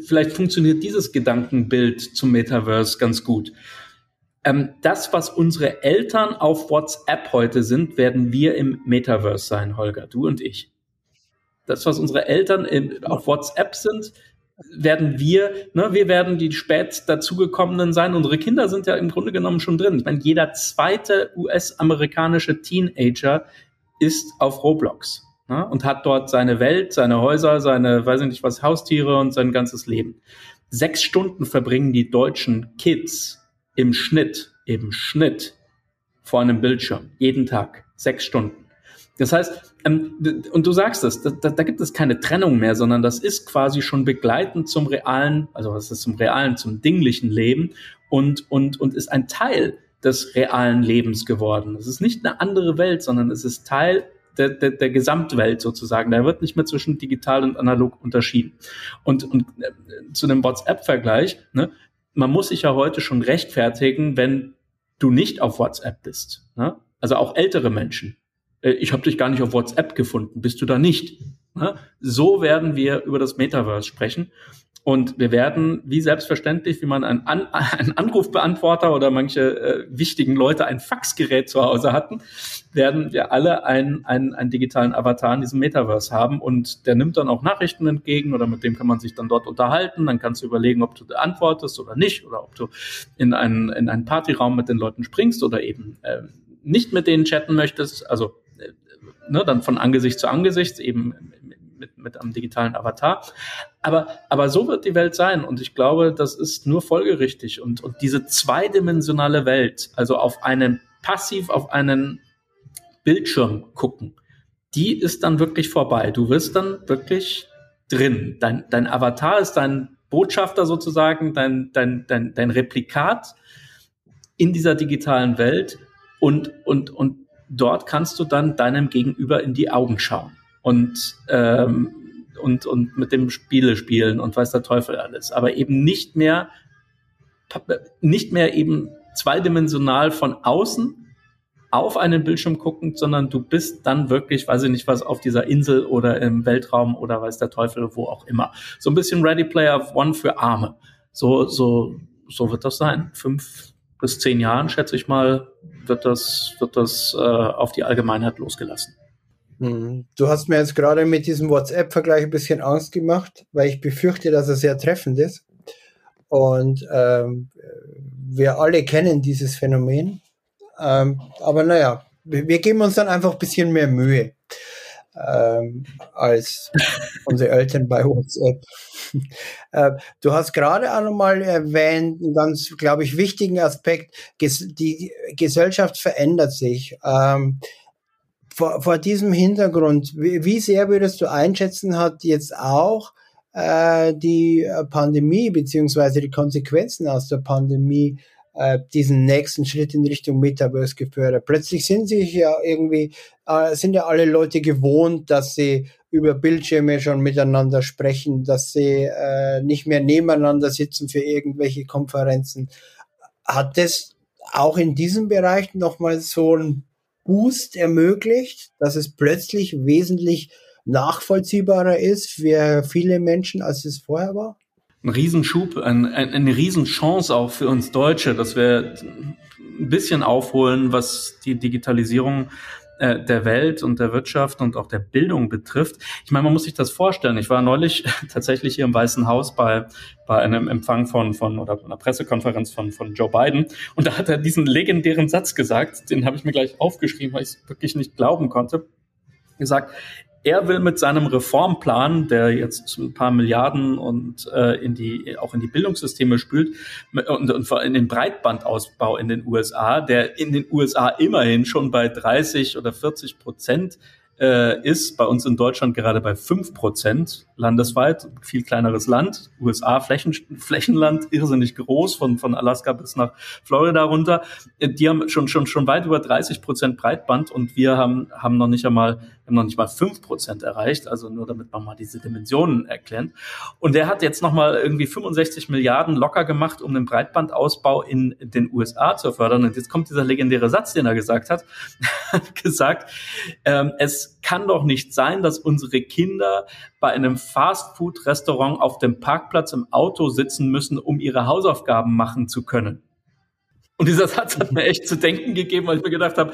S3: vielleicht funktioniert dieses Gedankenbild zum Metaverse ganz gut. Ähm, das, was unsere Eltern auf WhatsApp heute sind, werden wir im Metaverse sein, Holger, du und ich. Das, was unsere Eltern in, auf WhatsApp sind, werden wir, ne, wir werden die spät dazugekommenen sein. Unsere Kinder sind ja im Grunde genommen schon drin. Ich meine, jeder zweite US-amerikanische Teenager ist auf Roblox ne, und hat dort seine Welt, seine Häuser, seine, weiß ich nicht was, Haustiere und sein ganzes Leben. Sechs Stunden verbringen die deutschen Kids im Schnitt, im Schnitt vor einem Bildschirm, jeden Tag, sechs Stunden. Das heißt, ähm, und du sagst es, da, da, gibt es keine Trennung mehr, sondern das ist quasi schon begleitend zum realen, also was ist zum realen, zum dinglichen Leben und, und, und ist ein Teil des realen Lebens geworden. Es ist nicht eine andere Welt, sondern es ist Teil der, der, der Gesamtwelt sozusagen. Da wird nicht mehr zwischen digital und analog unterschieden. Und, und äh, zu dem WhatsApp-Vergleich, ne, man muss sich ja heute schon rechtfertigen, wenn du nicht auf WhatsApp bist. Ne? Also auch ältere Menschen. Äh, ich habe dich gar nicht auf WhatsApp gefunden, bist du da nicht? Ne? So werden wir über das Metaverse sprechen. Und wir werden, wie selbstverständlich, wie man einen, An (laughs) einen Anrufbeantworter oder manche äh, wichtigen Leute ein Faxgerät zu Hause hatten, werden wir alle einen, einen, einen digitalen Avatar in diesem Metaverse haben. Und der nimmt dann auch Nachrichten entgegen oder mit dem kann man sich dann dort unterhalten. Dann kannst du überlegen, ob du antwortest oder nicht oder ob du in einen, in einen Partyraum mit den Leuten springst oder eben äh, nicht mit denen chatten möchtest. Also äh, ne, dann von Angesicht zu Angesicht, eben mit, mit einem digitalen Avatar. Aber, aber so wird die Welt sein und ich glaube, das ist nur folgerichtig und, und diese zweidimensionale Welt, also auf einen passiv auf einen Bildschirm gucken, die ist dann wirklich vorbei. Du wirst dann wirklich drin. Dein, dein Avatar ist dein Botschafter sozusagen, dein, dein, dein, dein Replikat in dieser digitalen Welt und, und, und dort kannst du dann deinem Gegenüber in die Augen schauen und, ähm, und, und mit dem Spiele spielen und weiß der Teufel alles. Aber eben nicht mehr, nicht mehr eben zweidimensional von außen auf einen Bildschirm gucken, sondern du bist dann wirklich, weiß ich nicht was, auf dieser Insel oder im Weltraum oder weiß der Teufel, wo auch immer. So ein bisschen Ready Player One für Arme. So, so, so wird das sein. Fünf bis zehn Jahren, schätze ich mal, wird das, wird das äh, auf die Allgemeinheit losgelassen.
S2: Mhm. Du hast mir jetzt gerade mit diesem WhatsApp-Vergleich ein bisschen Angst gemacht, weil ich befürchte, dass er sehr treffend ist. Und ähm, wir alle kennen dieses Phänomen. Ähm, aber naja, wir, geben uns dann einfach ein bisschen mehr Mühe ähm, als (laughs) unsere Eltern bei WhatsApp. äh, du hast gerade auch nochmal erwähnt, einen ganz, glaube ich, wichtigen Aspekt, die Gesellschaft verändert sich. Ähm, vor, vor diesem Hintergrund, wie, wie sehr würdest du einschätzen, hat jetzt auch äh, die äh, Pandemie beziehungsweise die Konsequenzen aus der Pandemie äh, diesen nächsten Schritt in Richtung Metaverse gefördert. Plötzlich sind sich ja irgendwie, äh, sind ja alle Leute gewohnt, dass sie über Bildschirme schon miteinander sprechen, dass sie äh, nicht mehr nebeneinander sitzen für irgendwelche Konferenzen. Hat das auch in diesem Bereich nochmal so ein Boost ermöglicht, dass es plötzlich wesentlich nachvollziehbarer ist für viele Menschen, als es vorher war?
S3: Ein Riesenschub, ein, ein, eine Riesenchance auch für uns Deutsche, dass wir ein bisschen aufholen, was die Digitalisierung äh, der Welt und der Wirtschaft und auch der Bildung betrifft. Ich meine, man muss sich das vorstellen. Ich war neulich (laughs) tatsächlich hier im Weißen Haus bei, bei einem Empfang von, von oder einer Pressekonferenz von, von Joe Biden und da hat er diesen legendären Satz gesagt, den habe ich mir gleich aufgeschrieben, weil ich es wirklich nicht glauben konnte. Gesagt, er will mit seinem Reformplan, der jetzt ein paar Milliarden und äh, in die auch in die Bildungssysteme spült und, und in den Breitbandausbau in den USA, der in den USA immerhin schon bei 30 oder 40 Prozent äh, ist bei uns in Deutschland gerade bei fünf Prozent landesweit, viel kleineres Land, USA Flächen, Flächenland, irrsinnig groß, von, von Alaska bis nach Florida runter. Die haben schon, schon, schon weit über 30 Prozent Breitband und wir haben, haben noch nicht einmal, haben noch nicht mal fünf Prozent erreicht, also nur damit man mal diese Dimensionen erklärt. Und der hat jetzt nochmal irgendwie 65 Milliarden locker gemacht, um den Breitbandausbau in den USA zu fördern. Und jetzt kommt dieser legendäre Satz, den er gesagt (laughs) hat, gesagt, ähm, es kann doch nicht sein, dass unsere Kinder bei einem Fastfood-Restaurant auf dem Parkplatz im Auto sitzen müssen, um ihre Hausaufgaben machen zu können. Und dieser Satz hat mir echt zu denken gegeben, weil ich mir gedacht habe,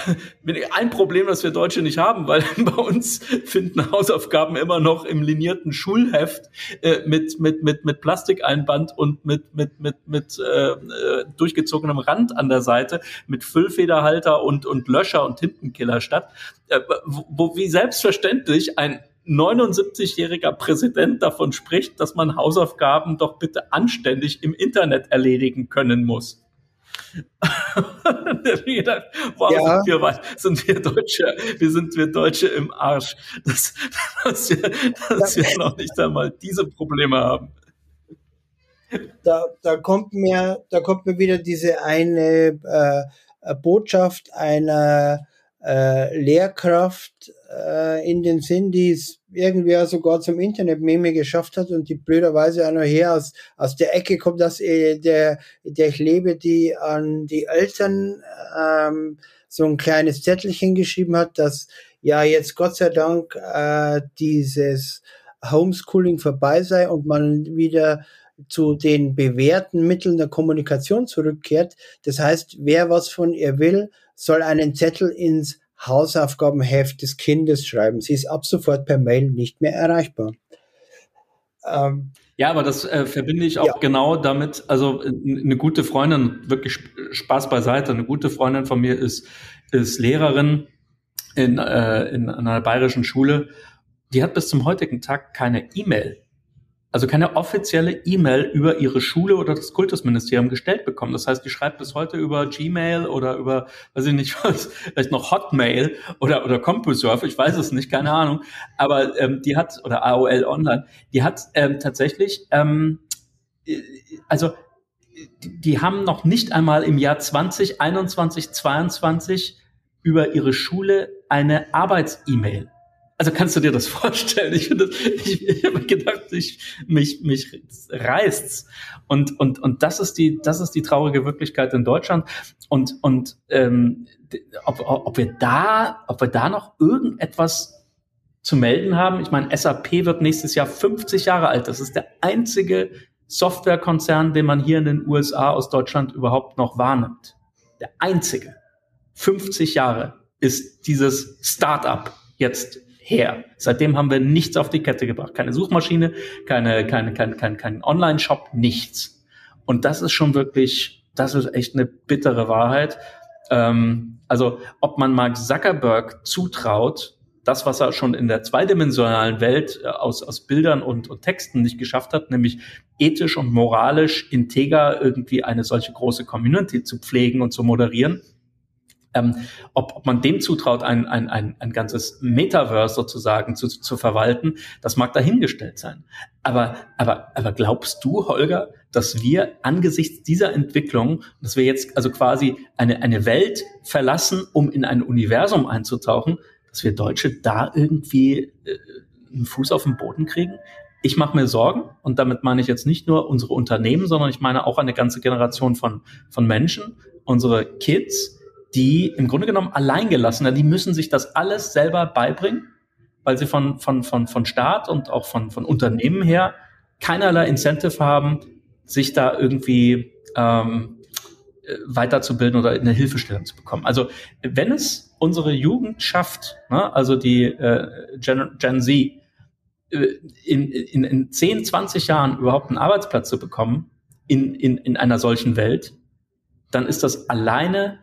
S3: (laughs) ein Problem, das wir Deutsche nicht haben, weil (laughs) bei uns finden Hausaufgaben immer noch im linierten Schulheft äh, mit, mit, mit, mit Plastikeinband und mit, mit, mit, mit äh, äh durchgezogenem Rand an der Seite, mit Füllfederhalter und, und Löscher und Tintenkiller statt, äh, wo, wo wie selbstverständlich ein 79-jähriger Präsident davon spricht, dass man Hausaufgaben doch bitte anständig im Internet erledigen können muss. (laughs) gedacht, wow, ja. sind, wir, sind wir Deutsche, wir sind wir Deutsche im Arsch, dass, (laughs) dass, wir, dass ja. wir noch nicht einmal diese Probleme haben.
S2: Da, da kommt mir, da kommt mir wieder diese eine äh, Botschaft einer äh, Lehrkraft äh, in den Sinn, die es irgendwie sogar zum Internet-Meme geschafft hat und die blöderweise auch noch her aus, aus der Ecke kommt, dass äh, der, der ich lebe, die an die Eltern ähm, so ein kleines Zettelchen geschrieben hat, dass ja jetzt Gott sei Dank äh, dieses Homeschooling vorbei sei und man wieder zu den bewährten Mitteln der Kommunikation zurückkehrt. Das heißt, wer was von ihr will, soll einen Zettel ins Hausaufgabenheft des Kindes schreiben. Sie ist ab sofort per Mail nicht mehr erreichbar.
S3: Ähm, ja, aber das äh, verbinde ich auch ja. genau damit. Also eine gute Freundin, wirklich Spaß beiseite, eine gute Freundin von mir ist, ist Lehrerin in, äh, in einer bayerischen Schule. Die hat bis zum heutigen Tag keine E-Mail also keine offizielle E-Mail über ihre Schule oder das Kultusministerium gestellt bekommen. Das heißt, die schreibt bis heute über Gmail oder über, weiß ich nicht (laughs) was, vielleicht noch Hotmail oder, oder CompuServe, ich weiß es nicht, keine Ahnung. Aber ähm, die hat, oder AOL Online, die hat ähm, tatsächlich, ähm, äh, also die, die haben noch nicht einmal im Jahr 2021, 22 über ihre Schule eine Arbeits-E-Mail also kannst du dir das (laughs) vorstellen? Ich, finde, ich, ich habe gedacht, ich, mich, mich reißt's. Und, und, und das ist die, das ist die traurige Wirklichkeit in Deutschland. Und, und ähm, ob, ob wir da, ob wir da noch irgendetwas zu melden haben. Ich meine, SAP wird nächstes Jahr 50 Jahre alt. Das ist der einzige Softwarekonzern, den man hier in den USA aus Deutschland überhaupt noch wahrnimmt. Der einzige. 50 Jahre ist dieses Startup jetzt her. Seitdem haben wir nichts auf die Kette gebracht. Keine Suchmaschine, keine, keine, kein, kein, kein Online-Shop, nichts. Und das ist schon wirklich, das ist echt eine bittere Wahrheit. Ähm, also, ob man Mark Zuckerberg zutraut, das, was er schon in der zweidimensionalen Welt äh, aus, aus Bildern und, und Texten nicht geschafft hat, nämlich ethisch und moralisch integer irgendwie eine solche große Community zu pflegen und zu moderieren, ähm, ob, ob man dem zutraut, ein, ein, ein, ein ganzes Metaverse sozusagen zu, zu verwalten, das mag dahingestellt sein. Aber, aber, aber glaubst du, Holger, dass wir angesichts dieser Entwicklung, dass wir jetzt also quasi eine, eine Welt verlassen, um in ein Universum einzutauchen, dass wir Deutsche da irgendwie äh, einen Fuß auf den Boden kriegen? Ich mache mir Sorgen und damit meine ich jetzt nicht nur unsere Unternehmen, sondern ich meine auch eine ganze Generation von, von Menschen, unsere Kids, die im Grunde genommen alleingelassen, die müssen sich das alles selber beibringen, weil sie von, von, von, von Staat und auch von, von Unternehmen her keinerlei Incentive haben, sich da irgendwie ähm, weiterzubilden oder eine Hilfestellung zu bekommen. Also wenn es unsere Jugend schafft, ne, also die äh, Gen, Gen Z, äh, in, in, in 10, 20 Jahren überhaupt einen Arbeitsplatz zu bekommen in, in, in einer solchen Welt, dann ist das alleine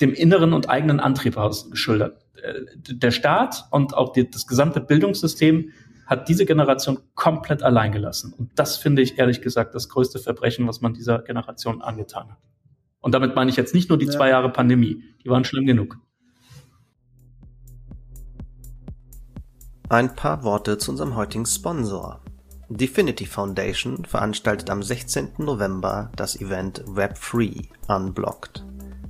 S3: dem inneren und eigenen Antrieb aus geschildert. Äh, der Staat und auch die, das gesamte Bildungssystem hat diese Generation komplett allein gelassen. Und das finde ich ehrlich gesagt das größte Verbrechen, was man dieser Generation angetan hat. Und damit meine ich jetzt nicht nur die ja. zwei Jahre Pandemie, die waren schlimm genug.
S4: Ein paar Worte zu unserem heutigen Sponsor. Definity Foundation veranstaltet am 16. November das Event Web Free Unblocked.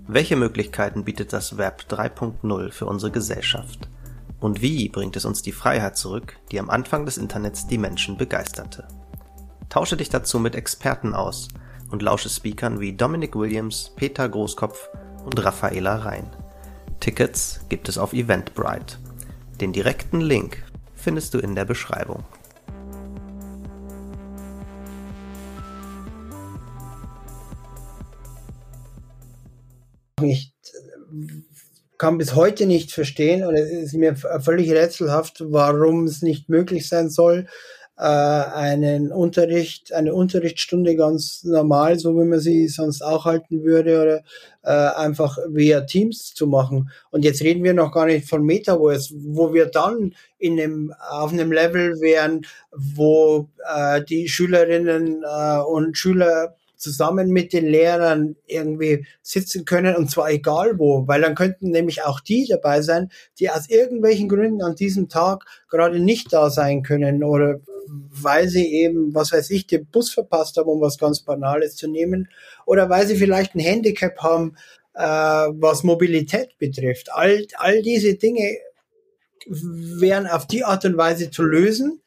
S4: Welche Möglichkeiten bietet das Web 3.0 für unsere Gesellschaft? Und wie bringt es uns die Freiheit zurück, die am Anfang des Internets die Menschen begeisterte? Tausche dich dazu mit Experten aus und lausche Speakern wie Dominic Williams, Peter Großkopf und Raffaela Rhein. Tickets gibt es auf Eventbrite. Den direkten Link findest du in der Beschreibung.
S2: Ich kann bis heute nicht verstehen und es ist mir völlig rätselhaft, warum es nicht möglich sein soll, äh, einen Unterricht, eine Unterrichtsstunde ganz normal, so wie man sie sonst auch halten würde, oder äh, einfach via Teams zu machen. Und jetzt reden wir noch gar nicht von Metaverse, wo wir dann in einem, auf einem Level wären, wo äh, die Schülerinnen äh, und Schüler zusammen mit den Lehrern irgendwie sitzen können und zwar egal wo, weil dann könnten nämlich auch die dabei sein, die aus irgendwelchen Gründen an diesem Tag gerade nicht da sein können oder weil sie eben, was weiß ich, den Bus verpasst haben, um was ganz Banales zu nehmen oder weil sie vielleicht ein Handicap haben, äh, was Mobilität betrifft. All, all diese Dinge wären auf die Art und Weise zu lösen.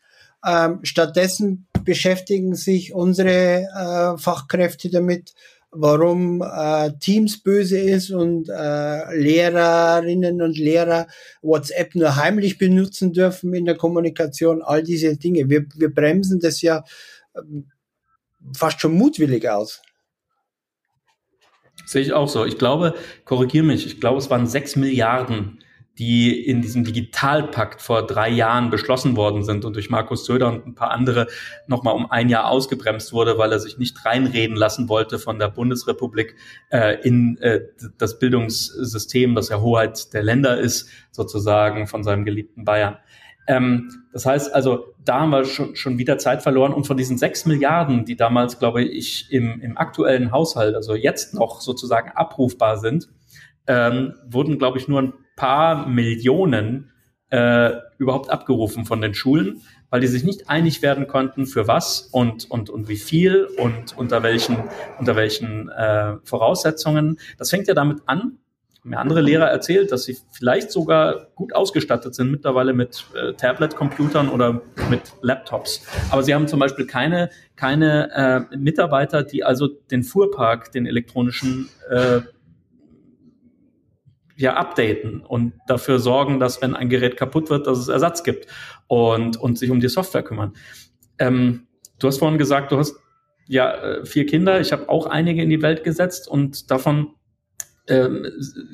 S2: Ähm, stattdessen beschäftigen sich unsere äh, Fachkräfte damit, warum äh, Teams böse ist und äh, Lehrerinnen und Lehrer WhatsApp nur heimlich benutzen dürfen in der Kommunikation, all diese Dinge. Wir, wir bremsen das ja äh, fast schon mutwillig aus.
S3: Sehe ich auch so. Ich glaube, korrigiere mich, ich glaube, es waren sechs Milliarden die in diesem Digitalpakt vor drei Jahren beschlossen worden sind und durch Markus Söder und ein paar andere nochmal um ein Jahr ausgebremst wurde, weil er sich nicht reinreden lassen wollte von der Bundesrepublik äh, in äh, das Bildungssystem, das ja Hoheit der Länder ist, sozusagen von seinem geliebten Bayern. Ähm, das heißt also, da haben wir schon, schon wieder Zeit verloren und von diesen sechs Milliarden, die damals, glaube ich, im, im aktuellen Haushalt, also jetzt noch sozusagen abrufbar sind, ähm, wurden, glaube ich, nur ein paar Millionen äh, überhaupt abgerufen von den Schulen, weil die sich nicht einig werden konnten, für was und, und, und wie viel und unter welchen, unter welchen äh, Voraussetzungen. Das fängt ja damit an, mir andere Lehrer erzählt, dass sie vielleicht sogar gut ausgestattet sind, mittlerweile mit äh, Tablet-Computern oder mit Laptops. Aber sie haben zum Beispiel keine, keine äh, Mitarbeiter, die also den Fuhrpark, den elektronischen, äh, ja updaten und dafür sorgen, dass wenn ein Gerät kaputt wird, dass es Ersatz gibt und, und sich um die Software kümmern. Ähm, du hast vorhin gesagt, du hast ja äh, vier Kinder. Ich habe auch einige in die Welt gesetzt und davon ähm,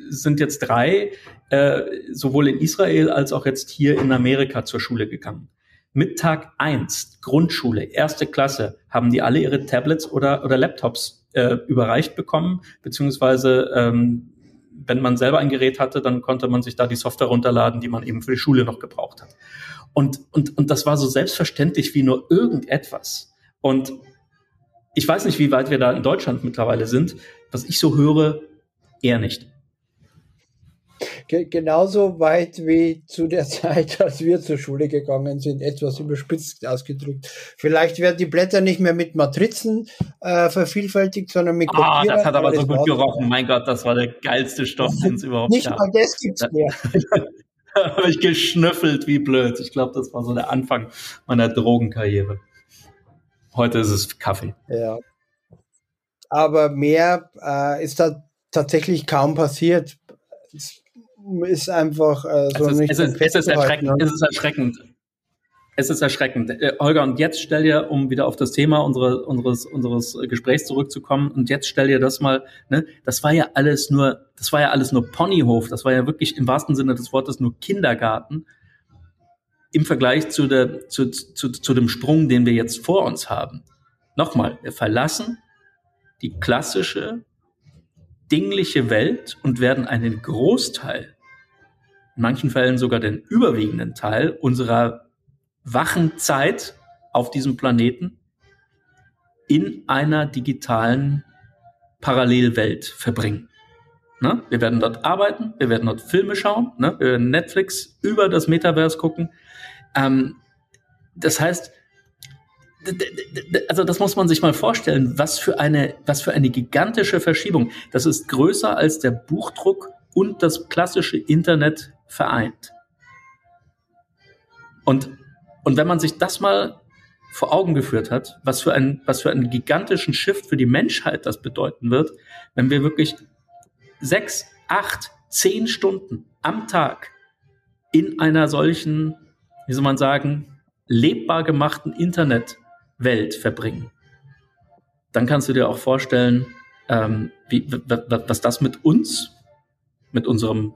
S3: sind jetzt drei äh, sowohl in Israel als auch jetzt hier in Amerika zur Schule gegangen. Mit Tag eins Grundschule, erste Klasse, haben die alle ihre Tablets oder, oder Laptops äh, überreicht bekommen, beziehungsweise ähm, wenn man selber ein Gerät hatte, dann konnte man sich da die Software runterladen, die man eben für die Schule noch gebraucht hat. Und, und, und das war so selbstverständlich wie nur irgendetwas. Und ich weiß nicht, wie weit wir da in Deutschland mittlerweile sind. Was ich so höre, eher nicht
S2: genauso weit wie zu der (laughs) Zeit, als wir zur Schule gegangen sind, etwas überspitzt ausgedrückt. Vielleicht werden die Blätter nicht mehr mit Matrizen äh, vervielfältigt, sondern mit.
S3: Ah, das hat aber so gut gerochen. Mein Gott, das war der geilste Stoff, den es überhaupt
S2: nicht gab. Nicht mal das gibt's mehr. (laughs)
S3: da habe ich geschnüffelt wie blöd. Ich glaube, das war so der Anfang meiner Drogenkarriere. Heute ist es Kaffee.
S2: Ja. Aber mehr äh, ist da tatsächlich kaum passiert. Es ist einfach äh, so
S3: es ist,
S2: nicht.
S3: Es ist, es ist, erschreckend, ne? es ist erschreckend. Es ist erschreckend. Äh, Holger, und jetzt stell dir, um wieder auf das Thema unsere, unseres, unseres Gesprächs zurückzukommen, und jetzt stell dir das mal, ne, das war ja alles nur, das war ja alles nur Ponyhof, das war ja wirklich im wahrsten Sinne des Wortes nur Kindergarten im Vergleich zu, der, zu, zu, zu dem Sprung, den wir jetzt vor uns haben. Nochmal, wir verlassen die klassische, dingliche Welt und werden einen Großteil, in manchen Fällen sogar den überwiegenden Teil unserer wachen Zeit auf diesem Planeten in einer digitalen Parallelwelt verbringen. Ne? Wir werden dort arbeiten, wir werden dort Filme schauen, ne? wir werden Netflix über das Metaverse gucken. Ähm, das heißt, also das muss man sich mal vorstellen, was für eine, was für eine gigantische Verschiebung. Das ist größer als der Buchdruck und das klassische Internet vereint. Und, und wenn man sich das mal vor Augen geführt hat, was für, ein, was für einen gigantischen Shift für die Menschheit das bedeuten wird, wenn wir wirklich sechs, acht, zehn Stunden am Tag in einer solchen, wie soll man sagen, lebbar gemachten Internetwelt verbringen, dann kannst du dir auch vorstellen, ähm, wie, was das mit uns, mit unserem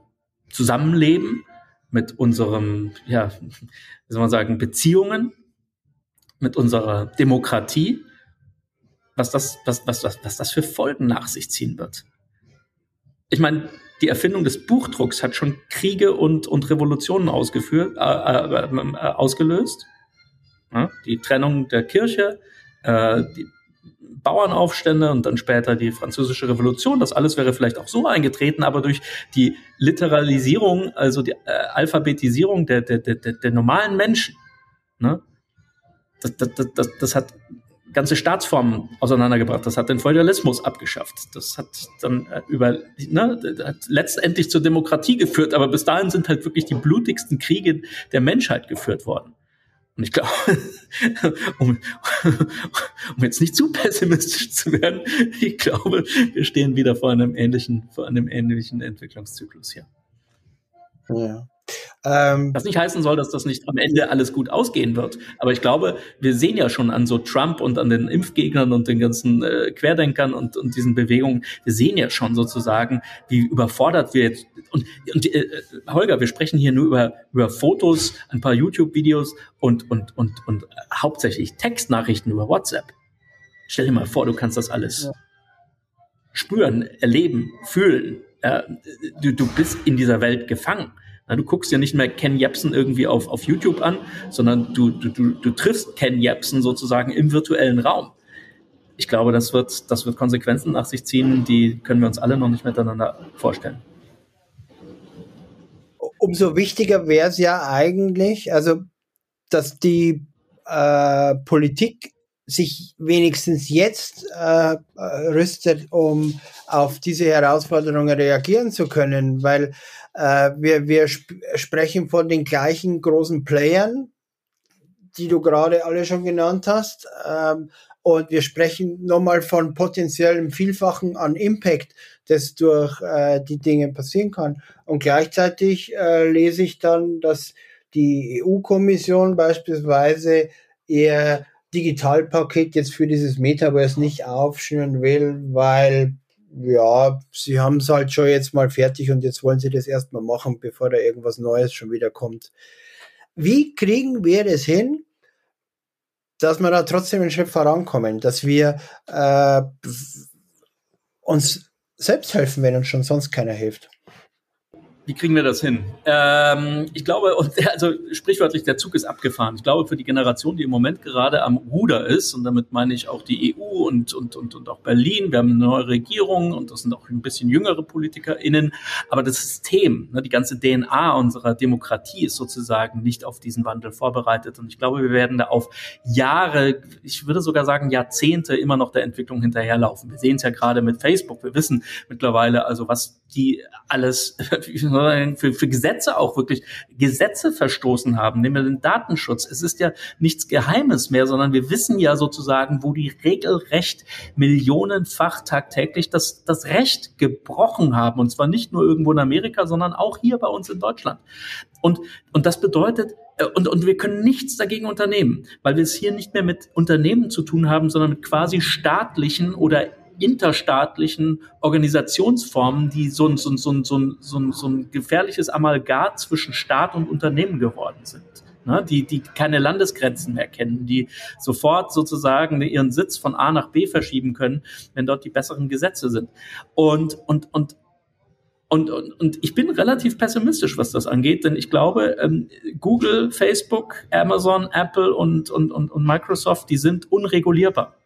S3: Zusammenleben, mit unserem, ja, wie soll man sagen, Beziehungen, mit unserer Demokratie, was das, was, was, was, was das für Folgen nach sich ziehen wird. Ich meine, die Erfindung des Buchdrucks hat schon Kriege und, und Revolutionen ausgeführt, äh, äh, äh, ausgelöst. Ja, die Trennung der Kirche, äh, die Bauernaufstände und dann später die französische Revolution. Das alles wäre vielleicht auch so eingetreten, aber durch die Literalisierung, also die äh, Alphabetisierung der, der, der, der normalen Menschen, ne, das, das, das, das hat ganze Staatsformen auseinandergebracht. Das hat den Feudalismus abgeschafft. Das hat dann äh, über, ne, hat letztendlich zur Demokratie geführt. Aber bis dahin sind halt wirklich die blutigsten Kriege der Menschheit geführt worden. Und ich glaube, (laughs) um, (laughs) um jetzt nicht zu pessimistisch zu werden, ich glaube, wir stehen wieder vor einem ähnlichen, vor einem ähnlichen Entwicklungszyklus hier. Ja. Ähm, Was nicht heißen soll, dass das nicht am Ende alles gut ausgehen wird. Aber ich glaube, wir sehen ja schon an so Trump und an den Impfgegnern und den ganzen äh, Querdenkern und, und diesen Bewegungen, wir sehen ja schon sozusagen, wie überfordert wir jetzt. Und, und äh, Holger, wir sprechen hier nur über, über Fotos, ein paar YouTube-Videos und, und, und, und hauptsächlich Textnachrichten über WhatsApp. Stell dir mal vor, du kannst das alles ja. spüren, erleben, fühlen. Ja, du, du bist in dieser Welt gefangen. Du guckst ja nicht mehr Ken Jebsen irgendwie auf, auf YouTube an, sondern du, du, du, du triffst Ken Jebsen sozusagen im virtuellen Raum. Ich glaube, das wird, das wird Konsequenzen nach sich ziehen, die können wir uns alle noch nicht miteinander vorstellen.
S2: Umso wichtiger wäre es ja eigentlich, also dass die äh, Politik sich wenigstens jetzt äh, rüstet, um auf diese Herausforderungen reagieren zu können, weil äh, wir, wir sp sprechen von den gleichen großen Playern, die du gerade alle schon genannt hast. Ähm, und wir sprechen nochmal von potenziellem Vielfachen an Impact, das durch äh, die Dinge passieren kann. Und gleichzeitig äh, lese ich dann, dass die EU-Kommission beispielsweise ihr Digitalpaket jetzt für dieses Metaverse nicht aufschnüren will, weil ja, sie haben es halt schon jetzt mal fertig und jetzt wollen sie das erstmal machen, bevor da irgendwas Neues schon wieder kommt. Wie kriegen wir das hin, dass wir da trotzdem einen Schritt vorankommen, dass wir äh, uns selbst helfen, wenn uns schon sonst keiner hilft?
S3: Wie kriegen wir das hin? Ähm, ich glaube, also sprichwörtlich, der Zug ist abgefahren. Ich glaube, für die Generation, die im Moment gerade am Ruder ist, und damit meine ich auch die EU und, und, und, und auch Berlin, wir haben eine neue Regierung und das sind auch ein bisschen jüngere PolitikerInnen, aber das System, ne, die ganze DNA unserer Demokratie ist sozusagen nicht auf diesen Wandel vorbereitet. Und ich glaube, wir werden da auf Jahre, ich würde sogar sagen Jahrzehnte immer noch der Entwicklung hinterherlaufen. Wir sehen es ja gerade mit Facebook. Wir wissen mittlerweile also, was die alles (laughs) für, für Gesetze auch wirklich Gesetze verstoßen haben, nehmen wir den Datenschutz. Es ist ja nichts Geheimes mehr, sondern wir wissen ja sozusagen, wo die regelrecht millionenfach tagtäglich das, das Recht gebrochen haben. Und zwar nicht nur irgendwo in Amerika, sondern auch hier bei uns in Deutschland. Und, und das bedeutet, äh, und, und wir können nichts dagegen unternehmen, weil wir es hier nicht mehr mit Unternehmen zu tun haben, sondern mit quasi staatlichen oder interstaatlichen Organisationsformen, die so ein, so ein, so ein, so ein, so ein, so ein gefährliches Amalgat zwischen Staat und Unternehmen geworden sind. Ne, die, die keine Landesgrenzen mehr kennen, die sofort sozusagen ihren Sitz von A nach B verschieben können, wenn dort die besseren Gesetze sind. Und, und, und und, und, und ich bin relativ pessimistisch, was das angeht, denn ich glaube, ähm, Google, Facebook, Amazon, Apple und, und, und, und Microsoft, die sind unregulierbar.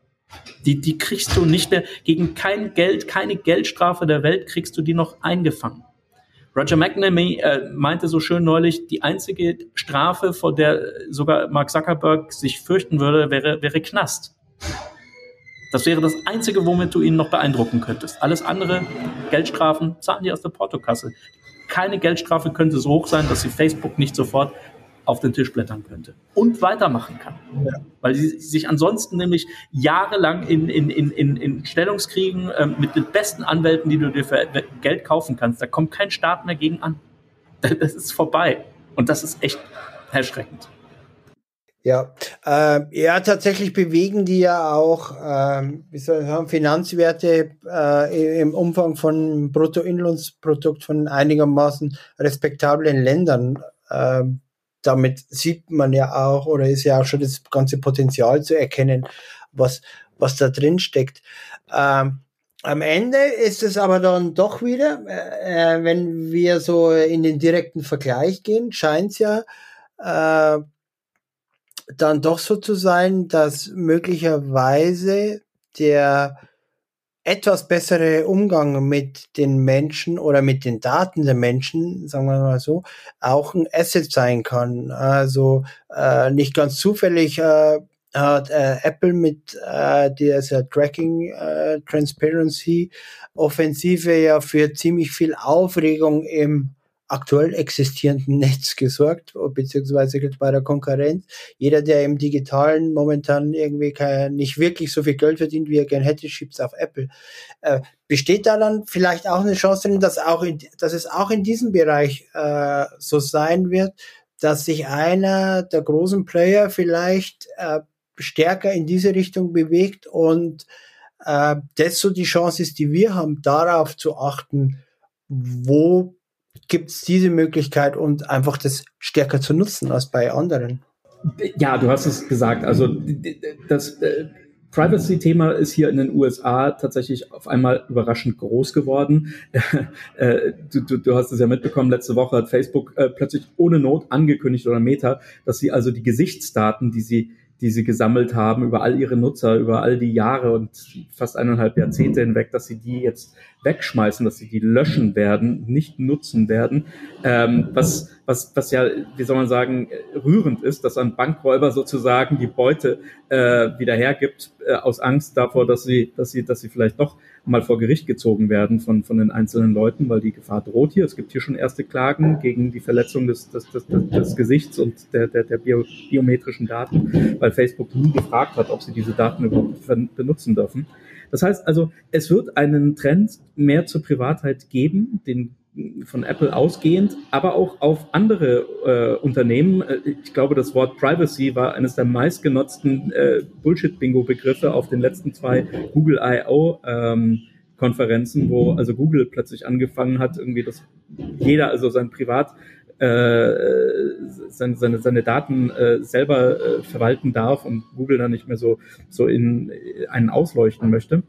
S3: Die, die kriegst du nicht mehr, gegen kein Geld, keine Geldstrafe der Welt kriegst du die noch eingefangen. Roger McNamee äh, meinte so schön neulich, die einzige Strafe, vor der sogar Mark Zuckerberg sich fürchten würde, wäre, wäre Knast. Das wäre das Einzige, womit du ihn noch beeindrucken könntest. Alles andere, Geldstrafen, zahlen die aus der Portokasse. Keine Geldstrafe könnte so hoch sein, dass sie Facebook nicht sofort auf den Tisch blättern könnte und weitermachen kann. Ja. Weil sie sich ansonsten nämlich jahrelang in, in, in, in, in Stellungskriegen äh, mit den besten Anwälten, die du dir für Geld kaufen kannst, da kommt kein Staat mehr gegen an. (laughs) Das ist vorbei. Und das ist echt erschreckend.
S2: Ja, äh, ja, tatsächlich bewegen die ja auch, äh, wie soll ich sagen, Finanzwerte äh, im Umfang von Bruttoinlandsprodukt von einigermaßen respektablen Ländern. Äh, damit sieht man ja auch, oder ist ja auch schon das ganze Potenzial zu erkennen, was, was da drin steckt. Ähm, am Ende ist es aber dann doch wieder, äh, äh wenn wir so in den direkten Vergleich gehen, scheint es ja, äh, dann doch so zu sein, dass möglicherweise der etwas bessere Umgang mit den Menschen oder mit den Daten der Menschen, sagen wir mal so, auch ein Asset sein kann. Also äh, nicht ganz zufällig äh, hat äh, Apple mit äh, dieser Tracking äh, Transparency Offensive ja für ziemlich viel Aufregung im aktuell existierenden Netz gesorgt, beziehungsweise bei der Konkurrenz. Jeder, der im Digitalen momentan irgendwie kein, nicht wirklich so viel Geld verdient, wie er gern hätte, schiebt auf Apple. Äh, besteht da dann vielleicht auch eine Chance drin, dass, auch in, dass es auch in diesem Bereich äh, so sein wird, dass sich einer der großen Player vielleicht äh, stärker in diese Richtung bewegt und äh, das so die Chance ist, die wir haben, darauf zu achten, wo gibt es diese Möglichkeit und einfach das stärker zu nutzen als bei anderen.
S3: Ja, du hast es gesagt. Also das äh, Privacy-Thema ist hier in den USA tatsächlich auf einmal überraschend groß geworden. (laughs) Äh, du, du, du, hast es ja mitbekommen, letzte Woche hat Facebook äh, plötzlich ohne Not angekündigt oder Meta, dass sie also die Gesichtsdaten, die sie die sie gesammelt haben über all ihre Nutzer, über all die Jahre und fast eineinhalb Jahrzehnte hinweg, dass sie die jetzt wegschmeißen, dass sie die löschen werden, nicht nutzen werden. Ähm, was, was, was ja, wie soll man sagen, rührend ist, dass ein Bankräuber sozusagen die Beute äh, wieder hergibt, äh, aus Angst davor, dass sie, dass sie, dass sie vielleicht doch mal vor Gericht gezogen werden von, von den einzelnen Leuten, weil die Gefahr droht hier. Es gibt hier schon erste Klagen gegen die Verletzung des, des, des, des Gesichts und der, der, der bio, biometrischen Daten, weil Facebook nie gefragt hat, ob sie diese Daten überhaupt benutzen dürfen. Das heißt also, es wird einen Trend mehr zur Privatheit geben, den von Apple ausgehend, aber auch auf andere äh, Unternehmen. Äh, ich glaube, das Wort Privacy war eines der meistgenutzten äh, Bullshit-Bingo-Begriffe auf den letzten zwei Google I.O. Ähm, Konferenzen, wo also Google plötzlich angefangen hat, irgendwie dass jeder also sein Privat äh, seine, seine, seine Daten äh, selber äh, verwalten darf und Google dann nicht mehr so, so in einen ausleuchten möchte,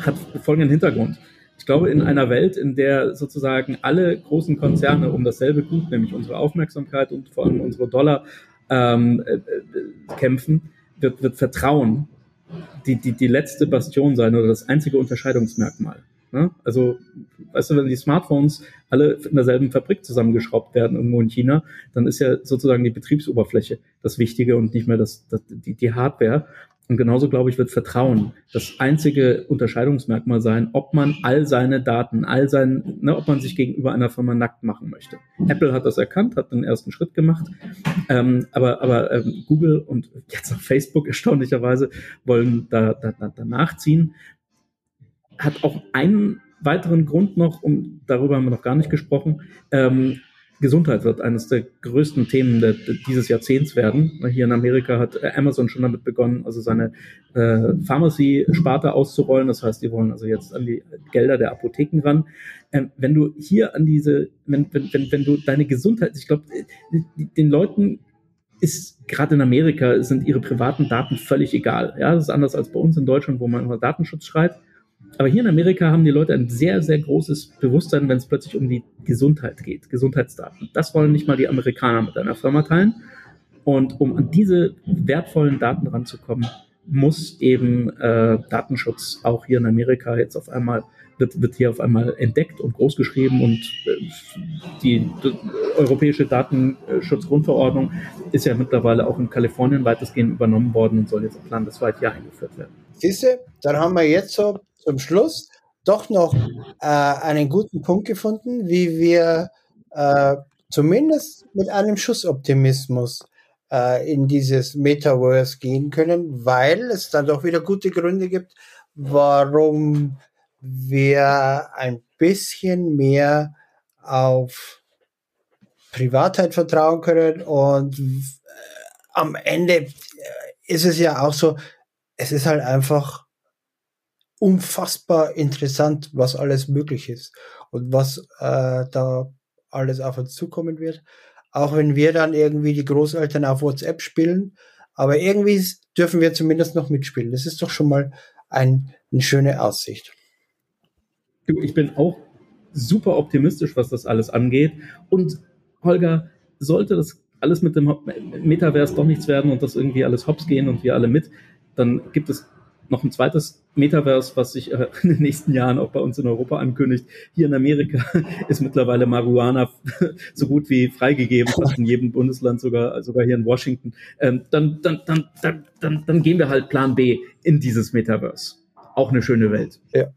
S3: hat folgenden Hintergrund. Ich glaube, in einer Welt, in der sozusagen alle großen Konzerne um dasselbe Gut, nämlich unsere Aufmerksamkeit und vor allem unsere Dollar ähm, äh, kämpfen, wird, wird Vertrauen die, die, die letzte Bastion sein oder das einzige Unterscheidungsmerkmal. Ne? Also, weißt du, wenn die Smartphones alle in derselben Fabrik zusammengeschraubt werden, irgendwo in China, dann ist ja sozusagen die Betriebsoberfläche das Wichtige und nicht mehr das, das, die, die Hardware. Und genauso, glaube ich, wird Vertrauen das einzige Unterscheidungsmerkmal sein, ob man all seine Daten, all sein, ne, ob man sich gegenüber einer Firma nackt machen möchte. Apple hat das erkannt, hat den ersten Schritt gemacht, ähm, aber, aber ähm, Google und jetzt auch Facebook (laughs) erstaunlicherweise wollen da, da, da, da nachziehen. Hat auch einen weiteren Grund noch, um darüber haben wir noch gar nicht gesprochen. Ähm, Gesundheit wird eines der größten Themen der, der, dieses Jahrzehnts werden. Hier in Amerika hat Amazon schon damit begonnen, also seine äh, Pharmacy-Sparte auszurollen. Das heißt, die wollen also jetzt an die Gelder der Apotheken ran. Ähm, wenn du hier an diese, wenn, wenn, wenn, wenn du deine Gesundheit, ich glaube, den Leuten ist gerade in Amerika sind ihre privaten Daten völlig egal. Ja, das ist anders als bei uns in Deutschland, wo man über Datenschutz schreit. Aber hier in Amerika haben die Leute ein sehr, sehr großes Bewusstsein, wenn es plötzlich um die Gesundheit geht, Gesundheitsdaten. Das wollen nicht mal die Amerikaner mit einer Firma teilen. Und um an diese wertvollen Daten ranzukommen, muss eben äh, Datenschutz auch hier in Amerika jetzt auf einmal wird, wird hier auf einmal entdeckt und großgeschrieben und äh, die, die europäische Datenschutzgrundverordnung ist ja mittlerweile auch in Kalifornien weitestgehend übernommen worden und soll jetzt auch landesweit hier eingeführt werden.
S2: Siehste, dann haben wir jetzt so zum Schluss doch noch äh, einen guten Punkt gefunden, wie wir äh, zumindest mit einem Schussoptimismus äh, in dieses Metaverse gehen können, weil es dann doch wieder gute Gründe gibt, warum wir ein bisschen mehr auf Privatheit vertrauen können und äh, am Ende äh, ist es ja auch so, es ist halt einfach unfassbar interessant, was alles möglich ist und was äh, da alles auf uns zukommen wird. Auch wenn wir dann irgendwie die Großeltern auf WhatsApp spielen, aber irgendwie dürfen wir zumindest noch mitspielen. Das ist doch schon mal ein, eine schöne Aussicht.
S3: Ich bin auch super optimistisch, was das alles angeht. Und Holger, sollte das alles mit dem Metaverse doch nichts werden und das irgendwie alles hops gehen und wir alle mit, dann gibt es noch ein zweites Metaverse, was sich äh, (laughs) in den nächsten Jahren auch bei uns in Europa ankündigt. Hier in Amerika (laughs) ist mittlerweile Marihuana (laughs) so gut wie freigegeben, fast in jedem Bundesland, sogar, sogar hier in Washington. Ähm, dann, dann, dann, dann, dann, dann gehen wir halt Plan B in dieses Metaverse. Auch eine schöne Welt.
S2: Ja.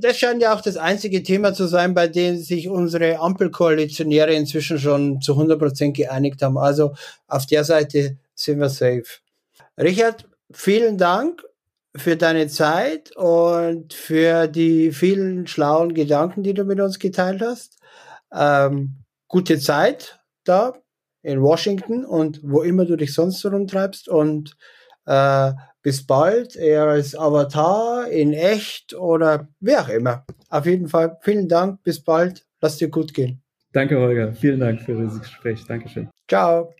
S2: Das scheint ja auch das einzige Thema zu sein, bei dem sich unsere Ampelkoalitionäre inzwischen schon zu 100 Prozent geeinigt haben. Also auf der Seite sind wir safe. Richard, vielen Dank für deine Zeit und für die vielen schlauen Gedanken, die du mit uns geteilt hast. Ähm, gute Zeit da in Washington und wo immer du dich sonst rumtreibst und äh, bis bald, eher als Avatar, in echt oder wer auch immer. Auf jeden Fall vielen Dank, bis bald, lass dir gut gehen.
S3: Danke, Holger. Vielen Dank für das Gespräch. Dankeschön.
S2: Ciao.